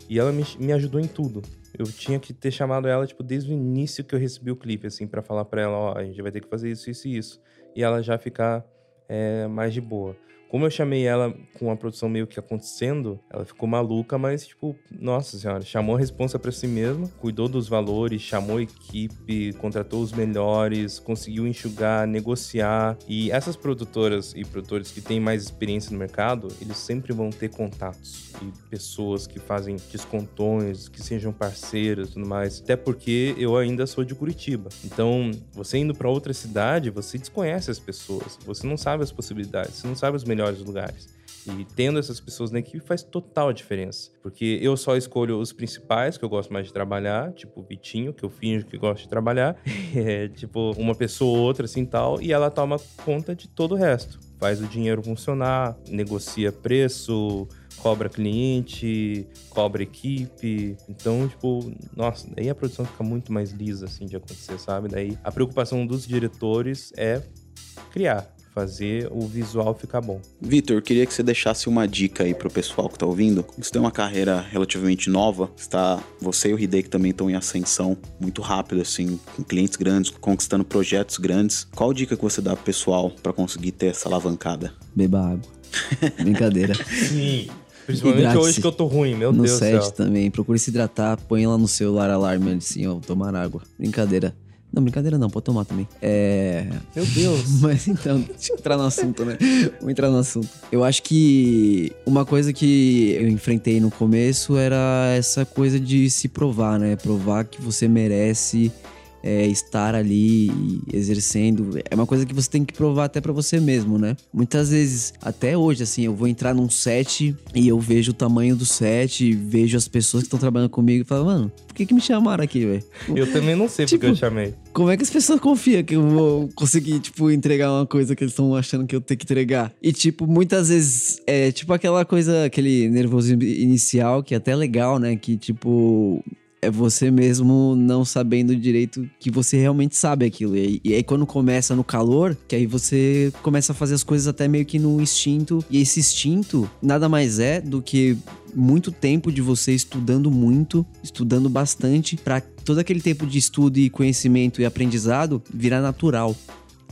e ela me, me ajudou em tudo. Eu tinha que ter chamado ela, tipo, desde o início que eu recebi o clipe, assim, pra falar pra ela, ó, a gente vai ter que fazer isso, isso e isso. E ela já ficar é, mais de boa. Como eu chamei ela com a produção meio que acontecendo, ela ficou maluca, mas, tipo, nossa senhora, chamou a responsa pra si mesma, cuidou dos valores, chamou a equipe, contratou os melhores, conseguiu enxugar, negociar. E essas produtoras e produtores que têm mais experiência no mercado, eles sempre vão ter contatos e pessoas que fazem descontões, que sejam parceiros e tudo mais. Até porque eu ainda sou de Curitiba. Então, você indo pra outra cidade, você desconhece as pessoas, você não sabe as possibilidades, você não sabe os melhores lugares. E tendo essas pessoas na equipe faz total diferença. Porque eu só escolho os principais, que eu gosto mais de trabalhar, tipo o Vitinho, que eu finjo que gosto de trabalhar. É, tipo, uma pessoa ou outra, assim tal, e ela toma conta de todo o resto. Faz o dinheiro funcionar, negocia preço, cobra cliente, cobra equipe. Então, tipo, nossa, daí a produção fica muito mais lisa, assim, de acontecer, sabe? Daí a preocupação dos diretores é criar, fazer o visual ficar bom. Vitor, eu queria que você deixasse uma dica aí pro pessoal que tá ouvindo. Você tem uma carreira relativamente nova, está, você e o Hideki também estão em ascensão muito rápido, assim, com clientes grandes, conquistando projetos grandes. Qual dica que você dá pro pessoal pra conseguir ter essa alavancada? Beba água. Brincadeira. Sim. Principalmente hoje que eu tô ruim, meu no Deus do set céu. também. Procure se hidratar, põe lá no celular alarme assim, ó, tomar água. Brincadeira. Não, brincadeira não, pode tomar também. É. Meu Deus. Mas então, deixa eu entrar no assunto, né? Vou entrar no assunto. Eu acho que uma coisa que eu enfrentei no começo era essa coisa de se provar, né? Provar que você merece é, estar ali exercendo. É uma coisa que você tem que provar até para você mesmo, né? Muitas vezes, até hoje, assim, eu vou entrar num set e eu vejo o tamanho do set, vejo as pessoas que estão trabalhando comigo e falo, mano, por que, que me chamaram aqui, velho? Eu também não sei Tipo, porque eu chamei. Como é que as pessoas confiam que eu vou conseguir, tipo, entregar uma coisa que eles estão achando que eu tenho que entregar? E, tipo, muitas vezes é tipo aquela coisa, aquele nervosismo inicial, que é até legal, né? Que, tipo, é você mesmo não sabendo direito que você realmente sabe aquilo. E, e aí, quando começa no calor, que aí você começa a fazer as coisas até meio que no instinto. E esse instinto nada mais é do que muito tempo de você estudando muito, estudando bastante, para todo aquele tempo de estudo e conhecimento e aprendizado virar natural.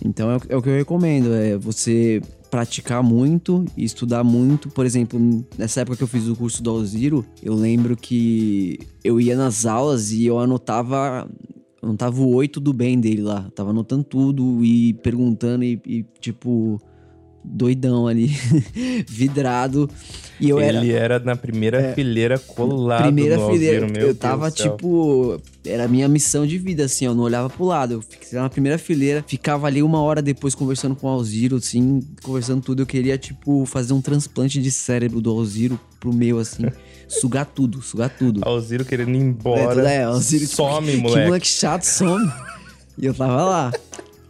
Então é, é o que eu recomendo, é você praticar muito e estudar muito. Por exemplo, nessa época que eu fiz o curso do Alziro, eu lembro que eu ia nas aulas e eu anotava anotava o oi tudo bem dele lá. Tava anotando tudo e perguntando e, e, tipo doidão ali, vidrado. E eu era Ele era na primeira fileira colado primeira no fileira. Meu eu tava, tipo. Era a minha missão de vida, assim, eu não olhava pro lado. Eu ficava na primeira fileira, ficava ali uma hora depois conversando com o Alziro, assim, conversando tudo. Eu queria, tipo, fazer um transplante de cérebro do Alziro pro meu, assim. sugar tudo, sugar tudo. Alziro querendo ir É, embora. tudo é, Alziro, Some, que moleque. moleque chato, some. e eu tava lá.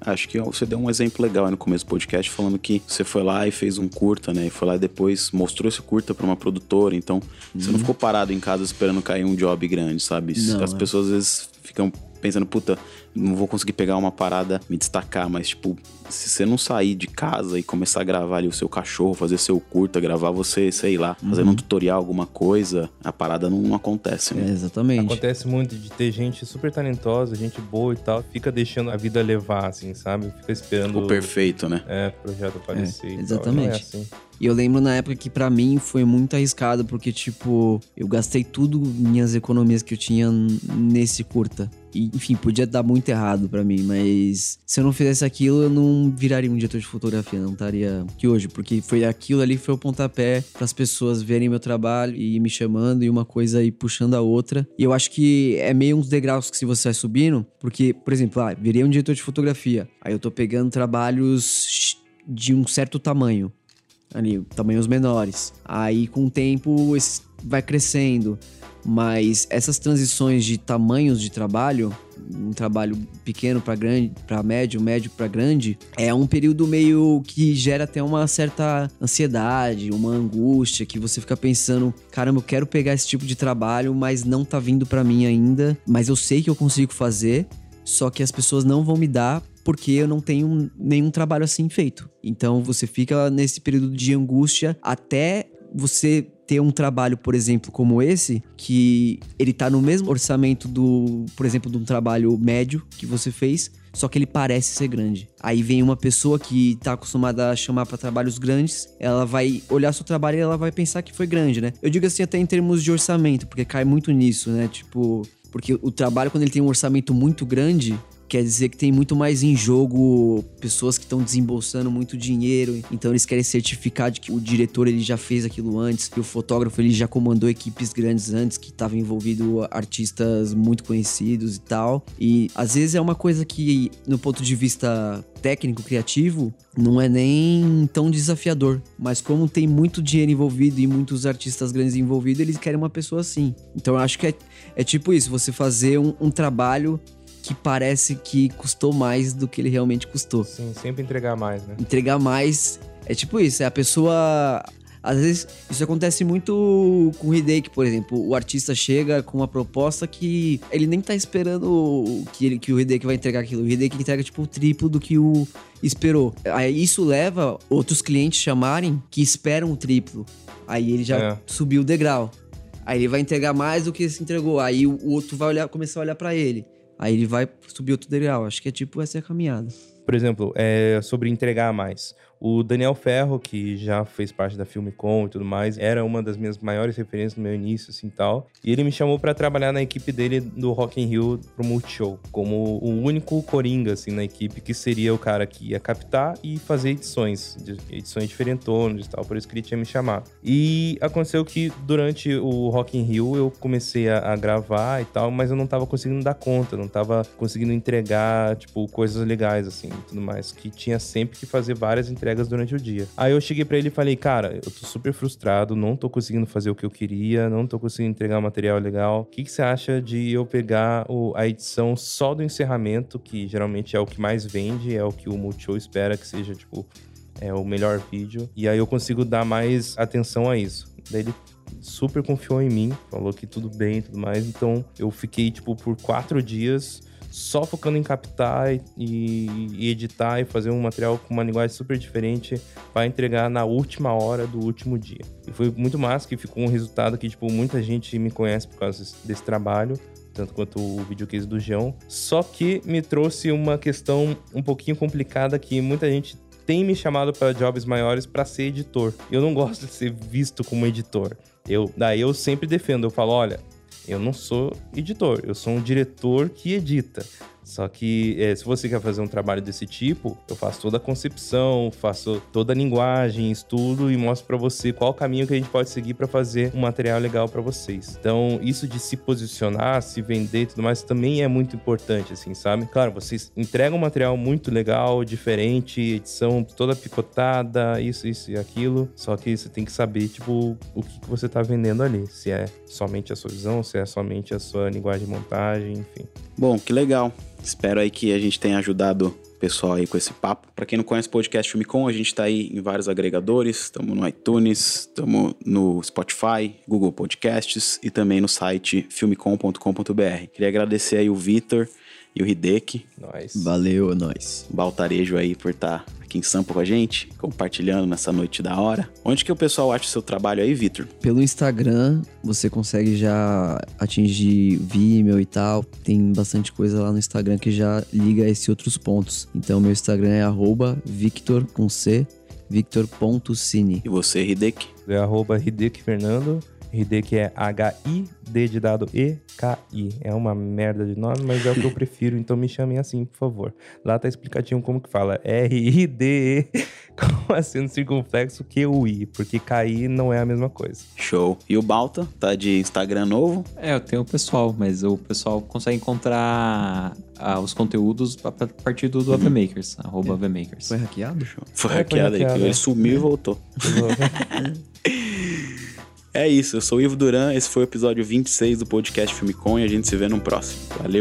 Acho que você deu um exemplo legal aí no começo do podcast, falando que você foi lá e fez um curta, né? E foi lá e depois mostrou esse curta pra uma produtora. Então, você não ficou parado em casa esperando cair um job grande, sabe? Não, As é. pessoas às vezes ficam pensando, puta, não vou conseguir pegar uma parada, me destacar, mas tipo, se você não sair de casa e começar a gravar ali o seu cachorro, fazer seu curta, gravar você, sei lá, fazendo um tutorial, alguma coisa, a parada não acontece, É, né? exatamente. Acontece muito de ter gente super talentosa, gente boa e tal, fica deixando a vida levar, assim, sabe? Fica esperando O perfeito, né? é, projeto aparecer. e tal. exatamente. Não é assim. E eu lembro na época que pra mim foi muito arriscado, porque, tipo, eu gastei tudo minhas economias que eu tinha nesse curta. E, enfim, podia dar muito errado pra mim, mas se eu não fizesse aquilo, eu não viraria um diretor de fotografia, não estaria aqui hoje, porque foi aquilo ali que foi o pontapé pras pessoas verem meu trabalho e me chamando, e uma coisa aí puxando a outra. E eu acho que é meio uns degraus que se você vai subindo, porque, por exemplo, ah, virei um diretor de fotografia, aí eu tô pegando trabalhos de um certo tamanho ali, tamanhos menores. Aí com o tempo vai crescendo, mas essas transições de tamanhos de trabalho, um trabalho pequeno para grande, para médio, médio para grande, é um período meio que gera até uma certa ansiedade, uma angústia que você fica pensando, caramba, eu quero pegar esse tipo de trabalho, mas não tá vindo para mim ainda, mas eu sei que eu consigo fazer, só que as pessoas não vão me dar porque eu não tenho nenhum trabalho assim feito. Então você fica nesse período de angústia até você ter um trabalho, por exemplo, como esse, que ele tá no mesmo orçamento do, por exemplo, de um trabalho médio que você fez, só que ele parece ser grande. Aí vem uma pessoa que tá acostumada a chamar para trabalhos grandes, ela vai olhar seu trabalho e ela vai pensar que foi grande, né? Eu digo assim até em termos de orçamento, porque cai muito nisso, né? Tipo, porque o trabalho quando ele tem um orçamento muito grande, quer dizer que tem muito mais em jogo pessoas que estão desembolsando muito dinheiro, então eles querem certificar de que o diretor ele já fez aquilo antes, que o fotógrafo ele já comandou equipes grandes antes, que estavam envolvido artistas muito conhecidos e tal. E às vezes é uma coisa que no ponto de vista técnico, criativo, não é nem tão desafiador, mas como tem muito dinheiro envolvido e muitos artistas grandes envolvidos, eles querem uma pessoa assim. Então eu acho que é, é tipo isso, você fazer um- um trabalho que parece que custou mais do que ele realmente custou. Sim, sempre entregar mais, né? Entregar mais é tipo isso, é a pessoa. Às vezes, isso acontece muito com o Hideki, por exemplo. O artista chega com uma proposta que ele nem tá esperando que, ele, que o Hideki vai entregar aquilo. O Hideki entrega, tipo, o triplo do que o esperou. Aí isso leva outros clientes chamarem que esperam o triplo. Aí ele já É. subiu o degrau. Aí ele vai entregar mais do que se entregou. Aí o outro vai olhar, começar a olhar pra ele. Aí ele vai subir outro degrau. Acho que é tipo essa é a caminhada. Por exemplo, é, sobre entregar mais. O Daniel Ferro, que já fez parte da Filmicom e tudo mais, era uma das minhas maiores referências no meu início, assim, tal. E ele me chamou para trabalhar na equipe dele do Rock in Rio pro Multishow, como o único coringa, assim, na equipe, que seria o cara que ia captar e fazer edições, edições diferentonas e tal, por isso que ele tinha me chamado. E aconteceu que durante o Rock in Rio eu comecei a, a gravar e tal, mas eu não tava conseguindo dar conta, não tava conseguindo entregar, tipo, coisas legais, assim, e tudo mais, que tinha sempre que fazer várias entregas entregas durante o dia. Aí eu cheguei para ele e falei, cara, eu tô super frustrado, não tô conseguindo fazer o que eu queria, não tô conseguindo entregar material legal. O que, que você acha de eu pegar o, a edição só do encerramento, que geralmente é o que mais vende, é o que o Multishow espera que seja, tipo, é o melhor vídeo. E aí eu consigo dar mais atenção a isso. Daí ele super confiou em mim, falou que tudo bem e tudo mais. Então eu fiquei, tipo, por quatro dias só focando em captar e, e, editar e fazer um material com uma linguagem super diferente para entregar na última hora do último dia. E foi muito massa que ficou um resultado que, tipo, muita gente me conhece por causa desse trabalho tanto quanto o videocase do João. Só que me trouxe uma questão um pouquinho complicada que muita gente tem me chamado para jobs maiores para ser editor. Eu não gosto de ser visto como editor. Eu, daí eu sempre defendo, eu falo, olha, eu não sou editor, eu sou um diretor que edita. Só que é, se você quer fazer um trabalho desse tipo, eu faço toda a concepção, faço toda a linguagem, estudo e mostro para você qual caminho que a gente pode seguir para fazer um material legal para vocês. Então, isso de se posicionar, se vender e tudo mais também é muito importante, assim, sabe? Claro, vocês entregam um material muito legal, diferente, edição toda picotada, isso, isso e aquilo. Só que você tem que saber, tipo, o que, que você tá vendendo ali. Se é somente a sua visão, se é somente a sua linguagem de montagem, enfim. Bom, que legal. Espero aí que a gente tenha ajudado o pessoal aí com esse papo. Para quem não conhece o podcast Filmicom, a gente está aí em vários agregadores, estamos no iTunes, estamos no Spotify, Google Podcasts e também no site filmicom.com.br. Queria agradecer aí o Vitor e o Hideki. Nós. Valeu, nós. Baltarejo aí por estar tá aqui em Sampa com a gente, compartilhando nessa noite da hora. Onde que o pessoal acha o seu trabalho aí, Vitor? Pelo Instagram, você consegue já atingir Vimeo e tal. Tem bastante coisa lá no Instagram que já liga a esses outros pontos. Então, meu Instagram é arroba Victor com C, Victor.cine. E você, Hideki? É arroba Hideki Fernando. Hideki é H-I-D de dado E-K-I. É uma merda de nome, mas é o que eu prefiro, então me chamem assim, por favor. Lá tá explicativo como que fala. R-I-D-E com acento circunflexo Q-U-I, porque K-I não é a mesma coisa. Show. E o Balta, tá de Instagram novo? É, eu tenho o pessoal, mas o pessoal consegue encontrar ah, os conteúdos a partir do, do AVMakers, arroba AVMakers. Foi hackeado? Show. Foi, é, hackeado, foi hackeado aí, ele sumiu é. e voltou. É isso, eu sou o Ivo Duran, esse foi o episódio 26 do podcast Filmicon e a gente se vê no próximo. Valeu!